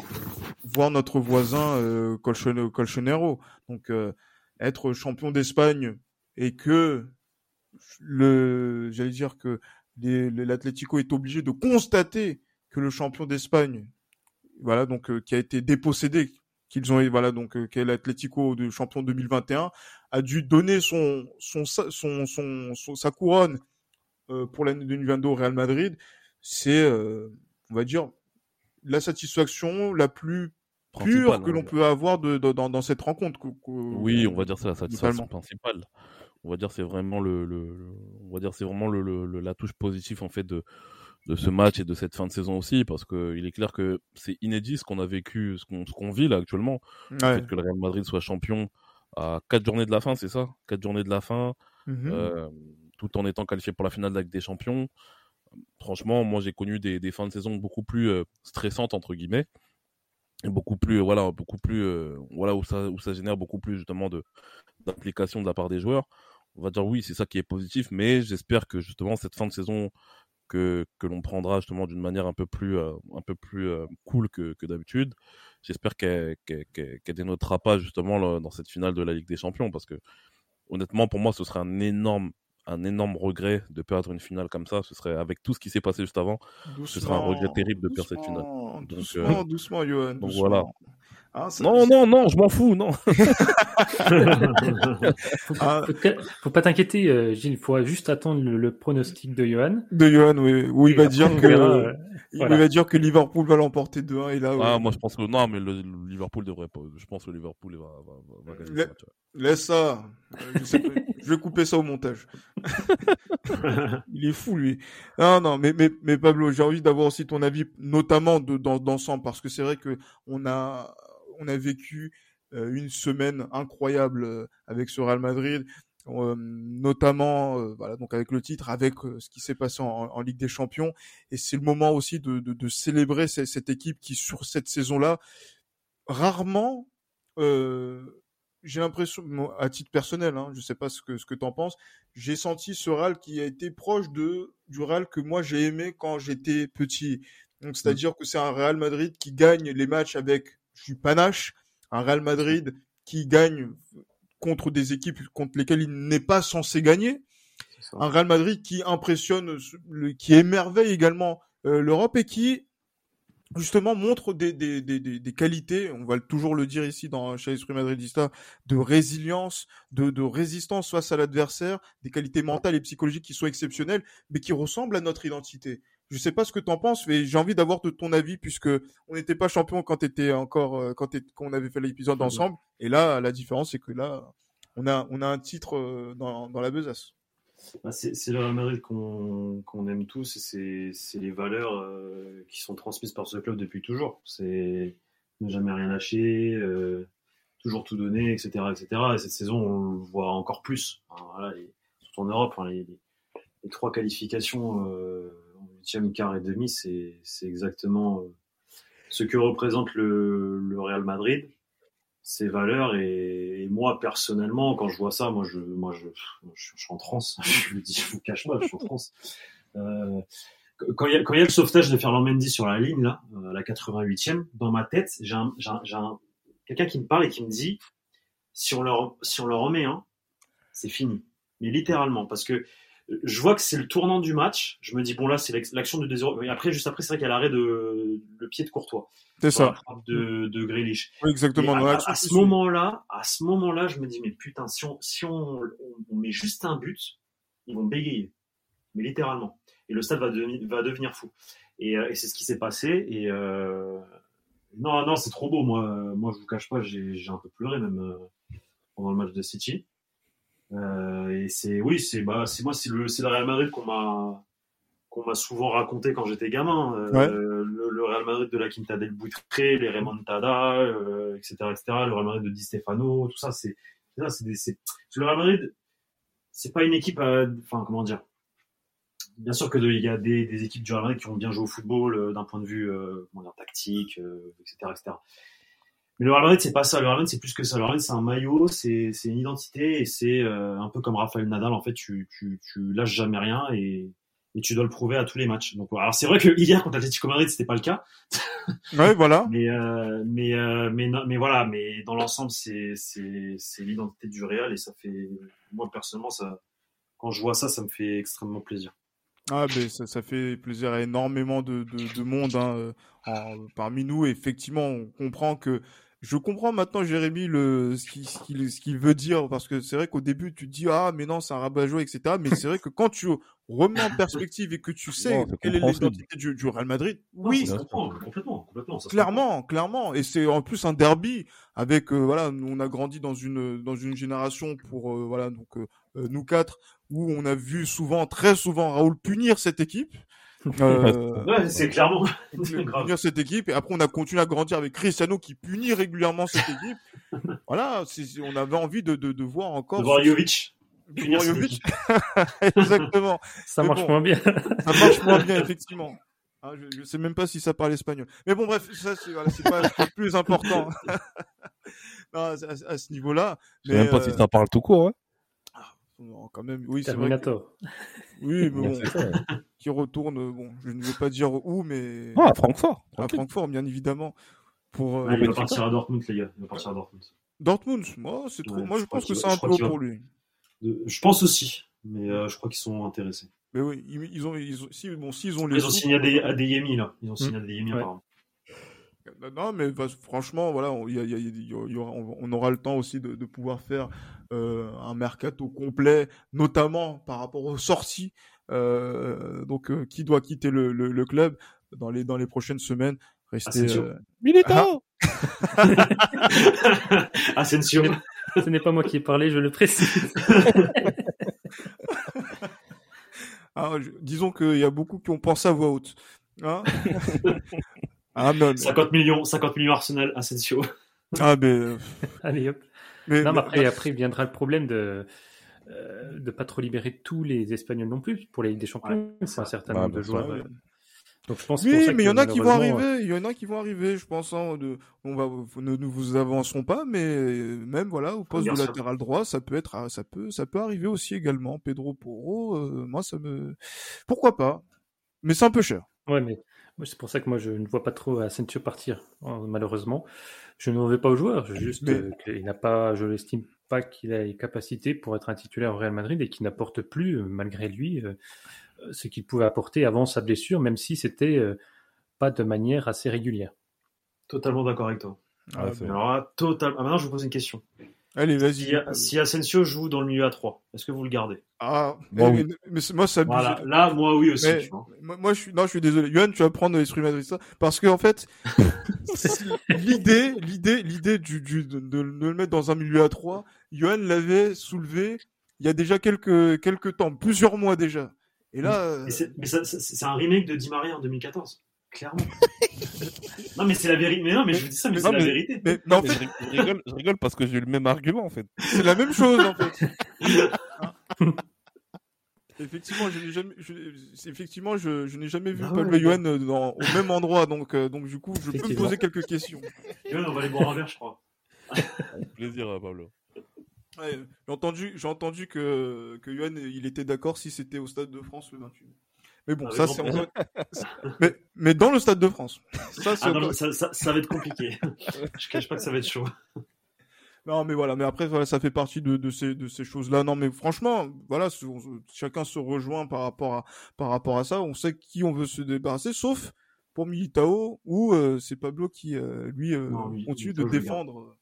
voir notre voisin euh, Colchon- Colchonero. Donc, euh, être champion d'Espagne et que le, j'allais dire que l'Atlético est obligé de constater que le champion d'Espagne, voilà, donc euh, qui a été dépossédé, qu'ils ont, voilà, donc euh, qu'est l'Atlético de champion 2021, a dû donner son, son, son, son, son- sa couronne euh, pour l'année 2022 au Real Madrid, c'est, on va dire, la satisfaction la plus pure que l'on peut avoir de, dans, dans, cette rencontre. oui, on va dire c'est la satisfaction principale. On va dire c'est vraiment le, le, on va dire c'est vraiment le, la touche positive en fait de de ce match et de cette fin de saison aussi, parce que il est clair que c'est inédit ce qu'on a vécu, ce qu'on qu'on vit là actuellement. Le fait que le Real Madrid soit champion à quatre journées de la fin, c'est ça? Quatre journées de la fin, mmh euh, tout en étant qualifié pour la finale de la Ligue des Champions. Franchement, moi j'ai connu des, des, fins de saison beaucoup plus euh, stressantes entre guillemets, et beaucoup plus voilà, beaucoup plus euh, voilà où ça où ça génère beaucoup plus justement de d'implication de la part des joueurs. On va dire oui, c'est ça qui est positif, mais j'espère que justement cette fin de saison que, que l'on prendra justement d'une manière un peu plus, euh, un peu plus euh, cool que, que d'habitude. J'espère qu'elle qu qu dénotera pas justement dans cette finale de la Ligue des Champions parce que honnêtement pour moi ce serait un énorme un énorme regret de perdre une finale comme ça. Ce serait avec tout ce qui s'est passé juste avant, ce serait un regret terrible de perdre cette finale. Donc, doucement, euh, doucement, Johan. Donc voilà. Ah, non, non, non, je m'en fous, non. faut, ah. faut, pas t'inquiéter, euh, Gilles. Il faut juste attendre le, pronostic de Johan. De Johan, oui. Où il va dire que, euh, il va dire que Liverpool va l'emporter 2-1 et là. Ah, moi, je pense que non, mais le, Liverpool devrait pas. Je pense que Liverpool va, va, va, gagner. Laisse ça. Je, je, vais couper ça au montage. il est fou, lui. Non, non, mais, mais, mais Pablo, j'ai envie d'avoir aussi ton avis, notamment de, dans, d'ensemble, parce que c'est vrai que on a, on a vécu euh, une semaine incroyable euh, avec ce Real Madrid, euh, notamment voilà donc avec le titre, avec ce qui s'est passé en, Ligue des Champions, et c'est le moment aussi de, de, célébrer cette, équipe qui sur cette saison-là rarement j'ai l'impression, à titre personnel, hein, je sais pas ce que ce que t'en penses, j'ai senti ce Real qui a été proche de du Real que moi j'ai aimé quand j'étais petit. Donc mmh. c'est-à-dire que c'est un Real Madrid qui gagne les matchs avec du panache, un Real Madrid qui gagne contre des équipes contre lesquelles il n'est pas censé gagner, un Real Madrid qui impressionne, qui émerveille également euh, l'Europe et qui justement montre des, des, des, des, qualités, on va toujours le dire ici dans chez l'Esprit Madridista, de résilience, de, de résistance face à l'adversaire, des qualités mentales et psychologiques qui sont exceptionnelles, mais qui ressemblent à notre identité. Je sais pas ce que tu en penses, mais j'ai envie d'avoir ton avis puisque on n'était pas champion quand t'étais encore euh, quand, avait fait l'épisode ensemble. Et là, la différence c'est que là, on a on a un titre euh, dans, dans la besace. Bah c'est le Real Madrid qu'on aime tous et c'est les valeurs euh, qui sont transmises par ce club depuis toujours. C'est ne jamais rien lâcher, toujours tout donner, etc., etc. Et cette saison, on le voit encore plus. voilà, surtout en Europe, hein, les, les, trois qualifications huitième quart et demi, c'est exactement euh, ce que représente le, Real Madrid, ses valeurs. Et, moi, personnellement, quand je vois ça, moi, je, moi, je, je, suis en transe. je dis, je vous cache pas, je suis en transe. Euh, quand il y, a, le sauvetage de Ferland Mendy sur la ligne, là, à la 88e, dans ma tête, j'ai un, un, quelqu'un qui me parle et qui me dit, si on leur, si on remet un, c'est fini. Mais littéralement, parce que je vois que c'est le tournant du match. Je me dis, bon, là, c'est l'action de 2-0. Et après, juste après, c'est vrai qu'il y a l'arrêt de le pied de Courtois. C'est ça. De, de Grealish. Oui, exactement. À, ce moment-là, à ce moment-là, je me dis, mais putain, si on, si on, on, met juste un but, ils vont bégayer. Mais littéralement. Et le stade va, devenir, va devenir fou. Et, euh, et c'est ce qui s'est passé. Et euh... non, non, c'est trop beau. Moi, moi, je vous cache pas, j'ai un peu pleuré même euh, pendant le match de City. Euh, et c'est oui, c'est bah c'est moi c'est le c'est le Real Madrid qu'on m'a qu'on m'a souvent raconté quand j'étais gamin. Euh, le, Real Madrid de la Quinta del Buitre, les Remontada, euh, etc., etc. Le Real Madrid de Di Stefano, tout ça, c'est ça, c'est c'est le Real Madrid. C'est pas une équipe, enfin comment dire. Bien sûr que il y a des, des, équipes du Real Madrid qui ont bien joué au football d'un point de vue comment dire, tactique, etc., etc. Mais le Real Madrid, c'est pas ça. Le Real Madrid, c'est plus que ça. Le Real Madrid, c'est un maillot, c'est, une identité et c'est euh, un peu comme Rafael Nadal. En fait, tu, tu, tu lâches jamais rien et, et tu dois le prouver à tous les matchs. Donc, alors c'est vrai que hier contre Atletico Madrid, c'était pas le cas. ouais, voilà. mais, euh, mais, euh, mais, mais voilà. Mais dans l'ensemble, c'est, c'est, c'est l'identité du Real et ça fait, moi personnellement, ça, quand je vois ça, ça me fait extrêmement plaisir. Ah, ben ça, ça fait plaisir à énormément de, de, de monde hein, euh, parmi nous. Effectivement, on comprend que je comprends maintenant Jérémy le ce qu'il ce qu'il ce qu'il veut dire parce que c'est vrai qu'au début tu te dis ah mais non c'est un rabat-joie etc mais c'est vrai que quand tu remets en perspective et que tu sais Non, quelle est l'identité du, du Real Madrid Non, oui ça se comprend, complètement, complètement. ça clairement clairement et c'est en plus un derby avec euh, voilà nous, on a grandi dans une dans une génération pour euh, voilà donc euh, euh, nous quatre où on a vu souvent très souvent Raoul punir cette équipe Euh. Ouais, c'est clairement. punir cette équipe et après on a continué à grandir avec Cristiano qui punit régulièrement cette équipe voilà on avait envie de, de, de voir encore De voir Jovic de punir voir Jovic. exactement Ça Mais marche bon. moins bien. ça marche moins bien effectivement Hein, je, je sais même pas si ça parle espagnol mais bon bref ça c'est voilà, pas le plus important non, à, à- à ce niveau là Je sais même pas si ça parle tout court. Ouais. quand même oui c'est vrai que-. Oui mais bon qui retourne euh, bon je ne vais pas dire où mais Ah, à Francfort. à Francfort bien évidemment pour euh, il va partir à Dortmund, les gars. Il va partir à Dortmund. Dortmund moi c'est trop Ouais, moi je pense que c'est un peu haut pour lui De- Je pense aussi, mais euh, je crois qu'ils sont intéressés. mais oui ils, ils ont ils ont si bon s'ils ont les Ils ont signé à des, à des Yemi, là. Ils ont signé à des Yemi, Ouais. apparemment. Non, mais bah, franchement, voilà, on, il y a- il y a- il y aura- on aura le temps aussi de, de pouvoir faire euh, un mercato complet, notamment par rapport aux sorties. Euh, donc, euh, qui doit quitter le, le, le club dans les dans les prochaines semaines euh, Militao Asensio. Ce n'est pas moi qui ai parlé, je le précise. ah, je- disons qu'il y a beaucoup qui ont pensé à voix haute. Hein ah, non, mais, 50 millions, 50 millions Arsenal, Asensio. ah, mais, euh, Allez hop. mais- Non, mais mais- après, après viendra le problème de euh, de pas trop libérer tous les Espagnols non plus pour la Ligue des Champions. Ouais, faut un certain Ouais, nombre bah, de ça, joueurs. ouais. Donc je pense c'est Oui, ça mais il y en a qui vont arriver. Il y en a qui vont arriver, je pense. hein, de, on va, ne nous vous avancerons pas, mais même voilà, au poste de latéral droit, ça peut être, ça peut, ça peut arriver aussi également. Pedro Porro, euh, moi ça me, pourquoi pas Mais c'est un peu cher. Ouais, mais c'est pour ça que moi je ne vois pas trop Asensio partir, hein, malheureusement. Je ne m'en vais pas au joueur, je- juste Mais- euh, qu'il n'a pas, je l'estime pas qu'il a les capacités pour être un titulaire au Real Madrid et qu'il n'apporte plus, euh, malgré lui, euh, ce qu'il pouvait apporter avant sa blessure, même si c'était euh, pas de manière assez régulière. Totalement d'accord avec toi. Ah, Alors total... ah, maintenant, je vous pose une question. Allez, vas-y. Si, si Asensio joue dans le milieu à 3, est-ce que vous le gardez? Ah, Moi, mais, oui. mais- mais c'est- moi ça. Voilà, là, moi, oui aussi. Mais- tu vois. Moi, moi, je suis, non, je suis désolé. Yohan, tu vas prendre l'esprit madridista parce que en fait, l'idée, l'idée, l'idée du, du, de, de le mettre dans un milieu à trois, Yohan l'avait soulevé il y a déjà quelques, quelques temps, plusieurs mois déjà. Et là, Mais c'est un remake de Di Maria en 2014. Clairement. non, mais c'est la vérité. Mais non, mais je vous dis ça, mais Mais c'est non, la mais- vérité. mais, mais en Mais fait, je, rig- je rigole, je rigole parce que j'ai eu le même argument en fait. c'est la même chose en fait. Effectivement, je n'ai jamais, je, effectivement, je, je n'ai jamais vu Ah Pablo ouais. Yohan euh, dans, au même endroit, donc, euh, donc du coup, je peux me poser quelques questions. Et ouais, on va aller boire un verre, je crois. Avec plaisir, euh, Pablo. Ouais, j'ai entendu, j'ai entendu que, que Yohan, il était d'accord si c'était au Stade de France le 28. Mais bon, Avec ça c'est mais, mais dans le Stade de France. Ça, Ah non, ça, ça, va être compliqué. je cache pas que ça va être chaud. Non, mais voilà, mais après, voilà, ça fait partie de, de ces, de ces choses-là. Non, mais franchement, voilà, on- chacun se rejoint par rapport à, par rapport à ça. On sait qui on veut se débarrasser, sauf pour Militao, où euh, c'est Pablo qui, euh, lui, euh, Non, continue de Militao, je le défendre.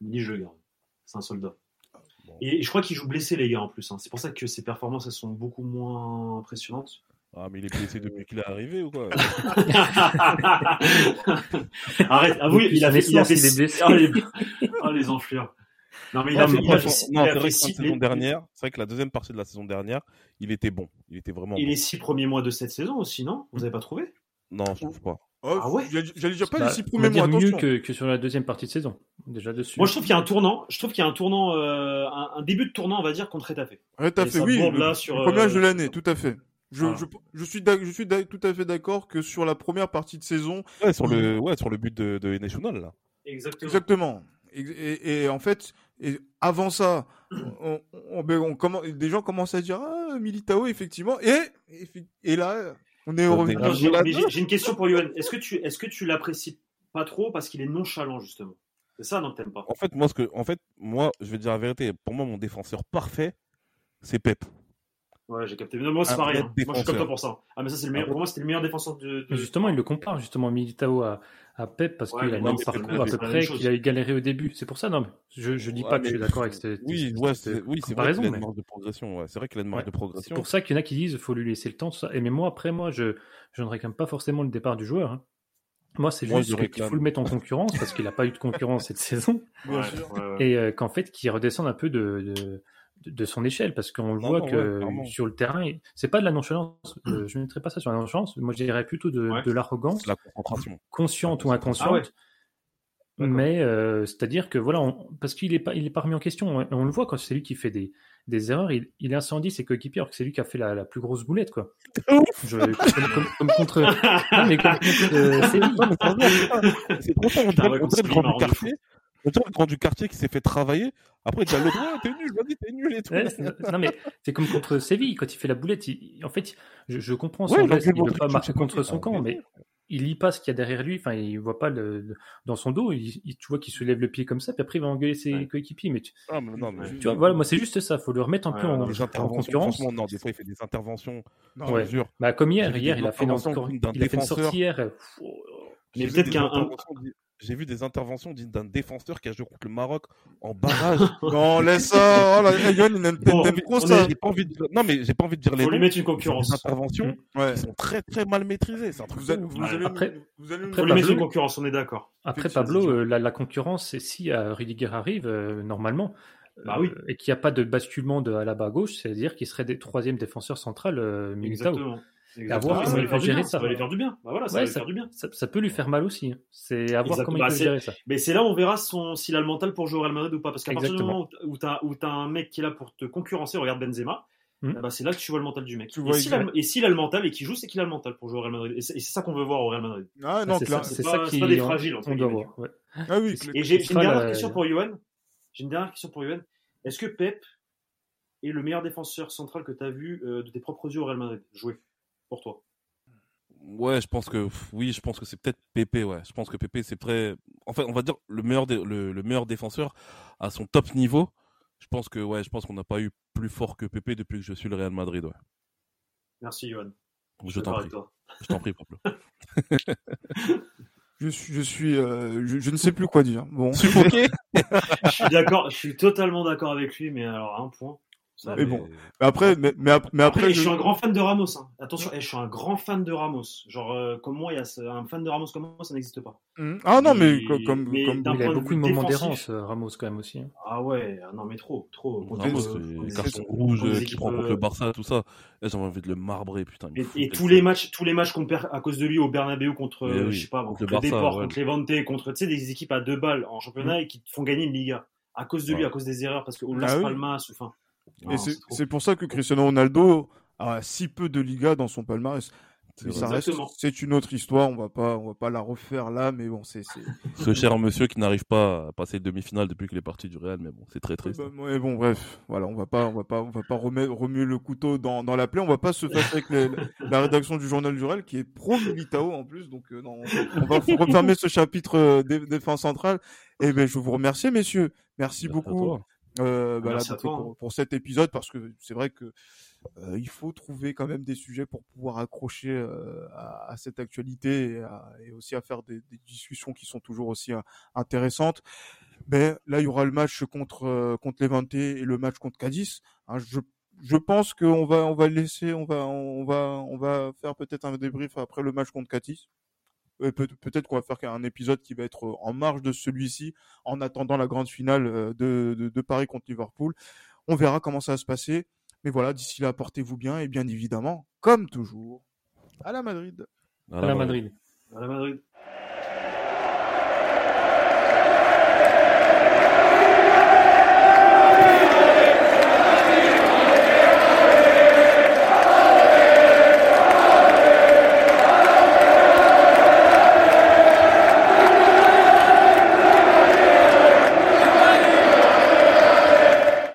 Ni je garde. C'est un soldat. Bon. Et je crois qu'il joue blessé, les gars, en plus. hein. C'est pour ça que ses performances, elles sont beaucoup moins impressionnantes. Ah, mais il est blessé depuis qu'il est arrivé ou quoi? Arrête, ah oui, il a fait, il a naissance, fait il est blessé. Oh, les, oh, les enflures. Non, mais il a fait, saison les- dernière, c'est vrai que la deuxième partie de la saison dernière, il était bon. Il était vraiment Et bon. les six premiers mois de cette saison aussi, non? Vous avez pas trouvé? Non, je trouve pas. Oh, Ah ouais J'allais dire pas Bah, les six on premiers mois, mieux que, que sur la deuxième partie de saison. Déjà dessus. Moi, je trouve qu'il y a un tournant. Je trouve qu'il y a un tournant, euh, un, un début de tournant, on va dire, contre Etafé. Ouais, tout à Et fait, ça oui. Le, là sur, le premier match euh, de l'année, tout à fait. Je, je, je suis, je suis tout à fait d'accord que sur la première partie de saison, Ouais, sur le, ouais, sur le but de, de National, là. Exactement. Exactement. Et, et- et en fait, et avant ça, on, on, ben, on commence, des gens commencent à dire ah Militao effectivement et là on est. Attends, j'ai- une question pour Yohan. Est-ce que tu, est-ce que tu l'apprécies pas trop parce qu'il est nonchalant justement? C'est ça, non, que t'aimes pas? En fait, moi, ce que, en fait, moi, je vais te dire la vérité. Pour moi, mon défenseur parfait, c'est Pep. Ouais, j'ai capté. Mais non, moi, c'est pareil. hein. Moi, je suis comme toi pour ça. Ah, mais ça, c'est le meilleur. Pour moi, c'était le meilleur défenseur de. de- Mais justement, il le compare justement Militao à, à Pep parce Ouais, qu'il a le même c'est parcours à c'est peu près, qu'il a galéré au début. C'est pour ça, non, mais je, je dis Ouais, pas que mais- je suis d'accord avec cette, Oui, ouais, c'est oui, c'est vrai qu'il a mais- une marge de progression. Ouais. C'est vrai qu'il a une marge Ouais. de C'est progression. pour ça qu'il y en a qui disent qu'il faut lui laisser le temps. Tout ça. Et mais moi, après, moi, je, je ne réclame pas forcément le départ du joueur. hein. Moi, c'est juste qu'il faut le mettre en concurrence parce qu'il n'a pas eu de concurrence cette saison et euh, qu'en fait, qu'il redescende un peu de, de, son échelle parce qu'on voit non, que ouais, sur le terrain, c'est pas de la nonchalance. euh, je ne mettrais pas ça sur la nonchalance. Moi, je dirais plutôt de, Ouais. de l'arrogance, la consciente ou Ah inconsciente. ouais. D'accord. Mais euh, c'est-à-dire que voilà, on- parce qu'il est pas, il est pas remis en question. On le voit quand c'est lui qui fait des, des erreurs, il, il incendie ses coéquipiers alors que c'est lui qui a fait la, la plus grosse boulette, quoi. Je, comme, comme- comme contre, non, mais comme contre euh, c'est trop ça, on dirait le grand le grand du quartier qui s'est fait travailler. Après, il dit à l'autre, ouais, t'es nul, vas-y, t'es nul et tout. Ouais, non mais c'est comme contre Séville quand il fait la boulette. il- en fait, je, je comprends son Ouais, il geste, il veut le pas sais contre son il camp, mais il lit pas ce qu'il y a derrière lui. Enfin, il voit pas le, dans son dos. Il, il- tu vois qu'il soulève le pied comme ça, puis après il va engueuler ses Ouais. coéquipiers. Mais tu, Ah, mais non, mais tu vois, voilà, moi c'est juste ça. Faut le remettre un Ouais, peu en, concurrence. non, des fois, il fait des interventions. Non, Ouais. Bah, comme hier, hier il a fait une, il a fait une défenseur. sortie hier. Mais peut-être qu'un- J'ai vu des interventions dignes d'un défenseur qui a joué contre le Maroc en barrage. Non, laisse ça. Oh là, Yon, il aime, Bon, t'aimes trop on ça. est- J'ai pas envie de... Non, mais j'ai pas envie de dire les Faut lui mettre une concurrence. interventions Ouais. qui sont très très mal maîtrisées. C'est un truc Vous allez, vous Ouais. allez, Après- vous allez après, Pablo- une concurrence, on est d'accord. Après Pablo, euh, la, la concurrence, c'est si euh, Rudiger arrive euh, normalement. Bah euh, oui. Et qu'il n'y a pas de basculement de à la bas gauche, c'est-à-dire qu'il serait des troisième défenseur central euh, Militao. Exactement. À voir Exactement. comment ça va lui faire peut du gérer bien. ça. Ça va lui faire du bien. Bah voilà, ça Ouais, va lui ça- faire du bien. Ça, ça peut lui faire mal aussi. hein. C'est à voir comment bah, il peut c'est- gérer ça. Mais c'est là où on verra son, s'il a le mental pour jouer au Real Madrid ou pas. Parce qu'à partir du moment où t'as, où t'as un mec qui est là pour te concurrencer, regarde Benzema, ben, c'est là que tu vois le mental du mec. Tu et, s'il a, le mental et qu'il joue, c'est qu'il a le mental pour jouer au Real Madrid. Et c'est, ça qu'on veut voir au Real Madrid. Ah non, c'est ça, qui pas des fragiles, on doit voir. Ah oui, Et j'ai, une dernière question pour Yohan. J'ai une dernière question pour Yohan. Est-ce que Pep est le meilleur défenseur central que tu as vu euh, de tes propres yeux au Real Madrid? Jouer pour toi Ouais, je pense que oui, je pense que c'est peut-être Pépé. Ouais, je pense que Pépé c'est très. En fait, on va dire le meilleur dé- le, le meilleur défenseur à son top niveau. Je pense que ouais, je pense qu'on n'a pas eu plus fort que Pépé depuis que je suis le Real Madrid. Ouais. Merci Yohan. Je suis t'en prie. toi. Je t'en prie, Pablo. je suis, je suis, euh, je, je ne sais plus quoi dire. Bon. Suffoqué. Je suis d'accord, je suis totalement d'accord avec lui, mais alors un point. Ça, Mais bon. Mais après, mais, mais ap- mais Après, après, je suis un grand fan de Ramos. hein. Attention, eh, je suis un grand fan de Ramos. Genre, euh, comme moi, il y a ce- un fan de Ramos comme moi, ça n'existe pas. Hmm. Ah non, mais Mais- co- comme, mais comme, Il a beaucoup de moments d'errance, euh, Ramos, quand même aussi. hein. Ah ouais, ah non, mais trop, trop. Ramos, euh, c'est contre- carton c'est- rouge contre des euh, qui prend contre euh, le Barça, tout ça. Et J'avais envie de le marbrer, putain. Et, tous les matchs, tous les matchs qu'on perd à cause de lui au Bernabeu contre, euh, oui, je sais pas, contre contre, le Deport, contre Levante, contre, tu sais, des équipes à deux balles en championnat et qui te font gagner une Liga. À cause de lui, à cause des erreurs, parce que au Ah. Palmas, enfin. Et non, c'est pour ça que Cristiano Ronaldo a si peu de Liga dans son palmarès. C'est Mais vrai. ça reste, Exactement. c'est une autre histoire. On va pas, on va pas la refaire là, mais bon, c'est. Ce cher monsieur qui n'arrive pas à passer le demi-finale depuis qu'il est parti du Real, mais bon, c'est très triste. Bah, ouais, bon, bref, voilà, on va pas, on va pas, on va pas remuer le couteau dans, dans la plaie. On va pas se fâcher avec les- la rédaction du journal du Real qui est pro Militao en plus. Donc, euh, non, on va refermer ce chapitre euh, dé- défense centrale. Et ben, je vous remercie, messieurs. Merci, Merci à beaucoup. Euh, bah, Merci là, pour, hein. pour cet épisode parce que c'est vrai que euh, il faut trouver quand même des sujets pour pouvoir accrocher euh, à, à cette actualité et, à- et aussi à faire des, des discussions qui sont toujours aussi euh, intéressantes. Mais là, il y aura le match contre euh, contre Levante et le match contre Cadiz. Hein, je je pense qu'on va on va laisser on va on va on va faire peut-être un débrief après le match contre Cadiz. Euh, peut- Peut-être qu'on va faire un épisode qui va être en marge de celui-ci, en attendant la grande finale euh, de, de, de Paris contre Liverpool. On verra comment ça va se passer. Mais voilà, d'ici là, portez-vous bien et bien évidemment, comme toujours, à la Madrid. À la Madrid. À la Madrid.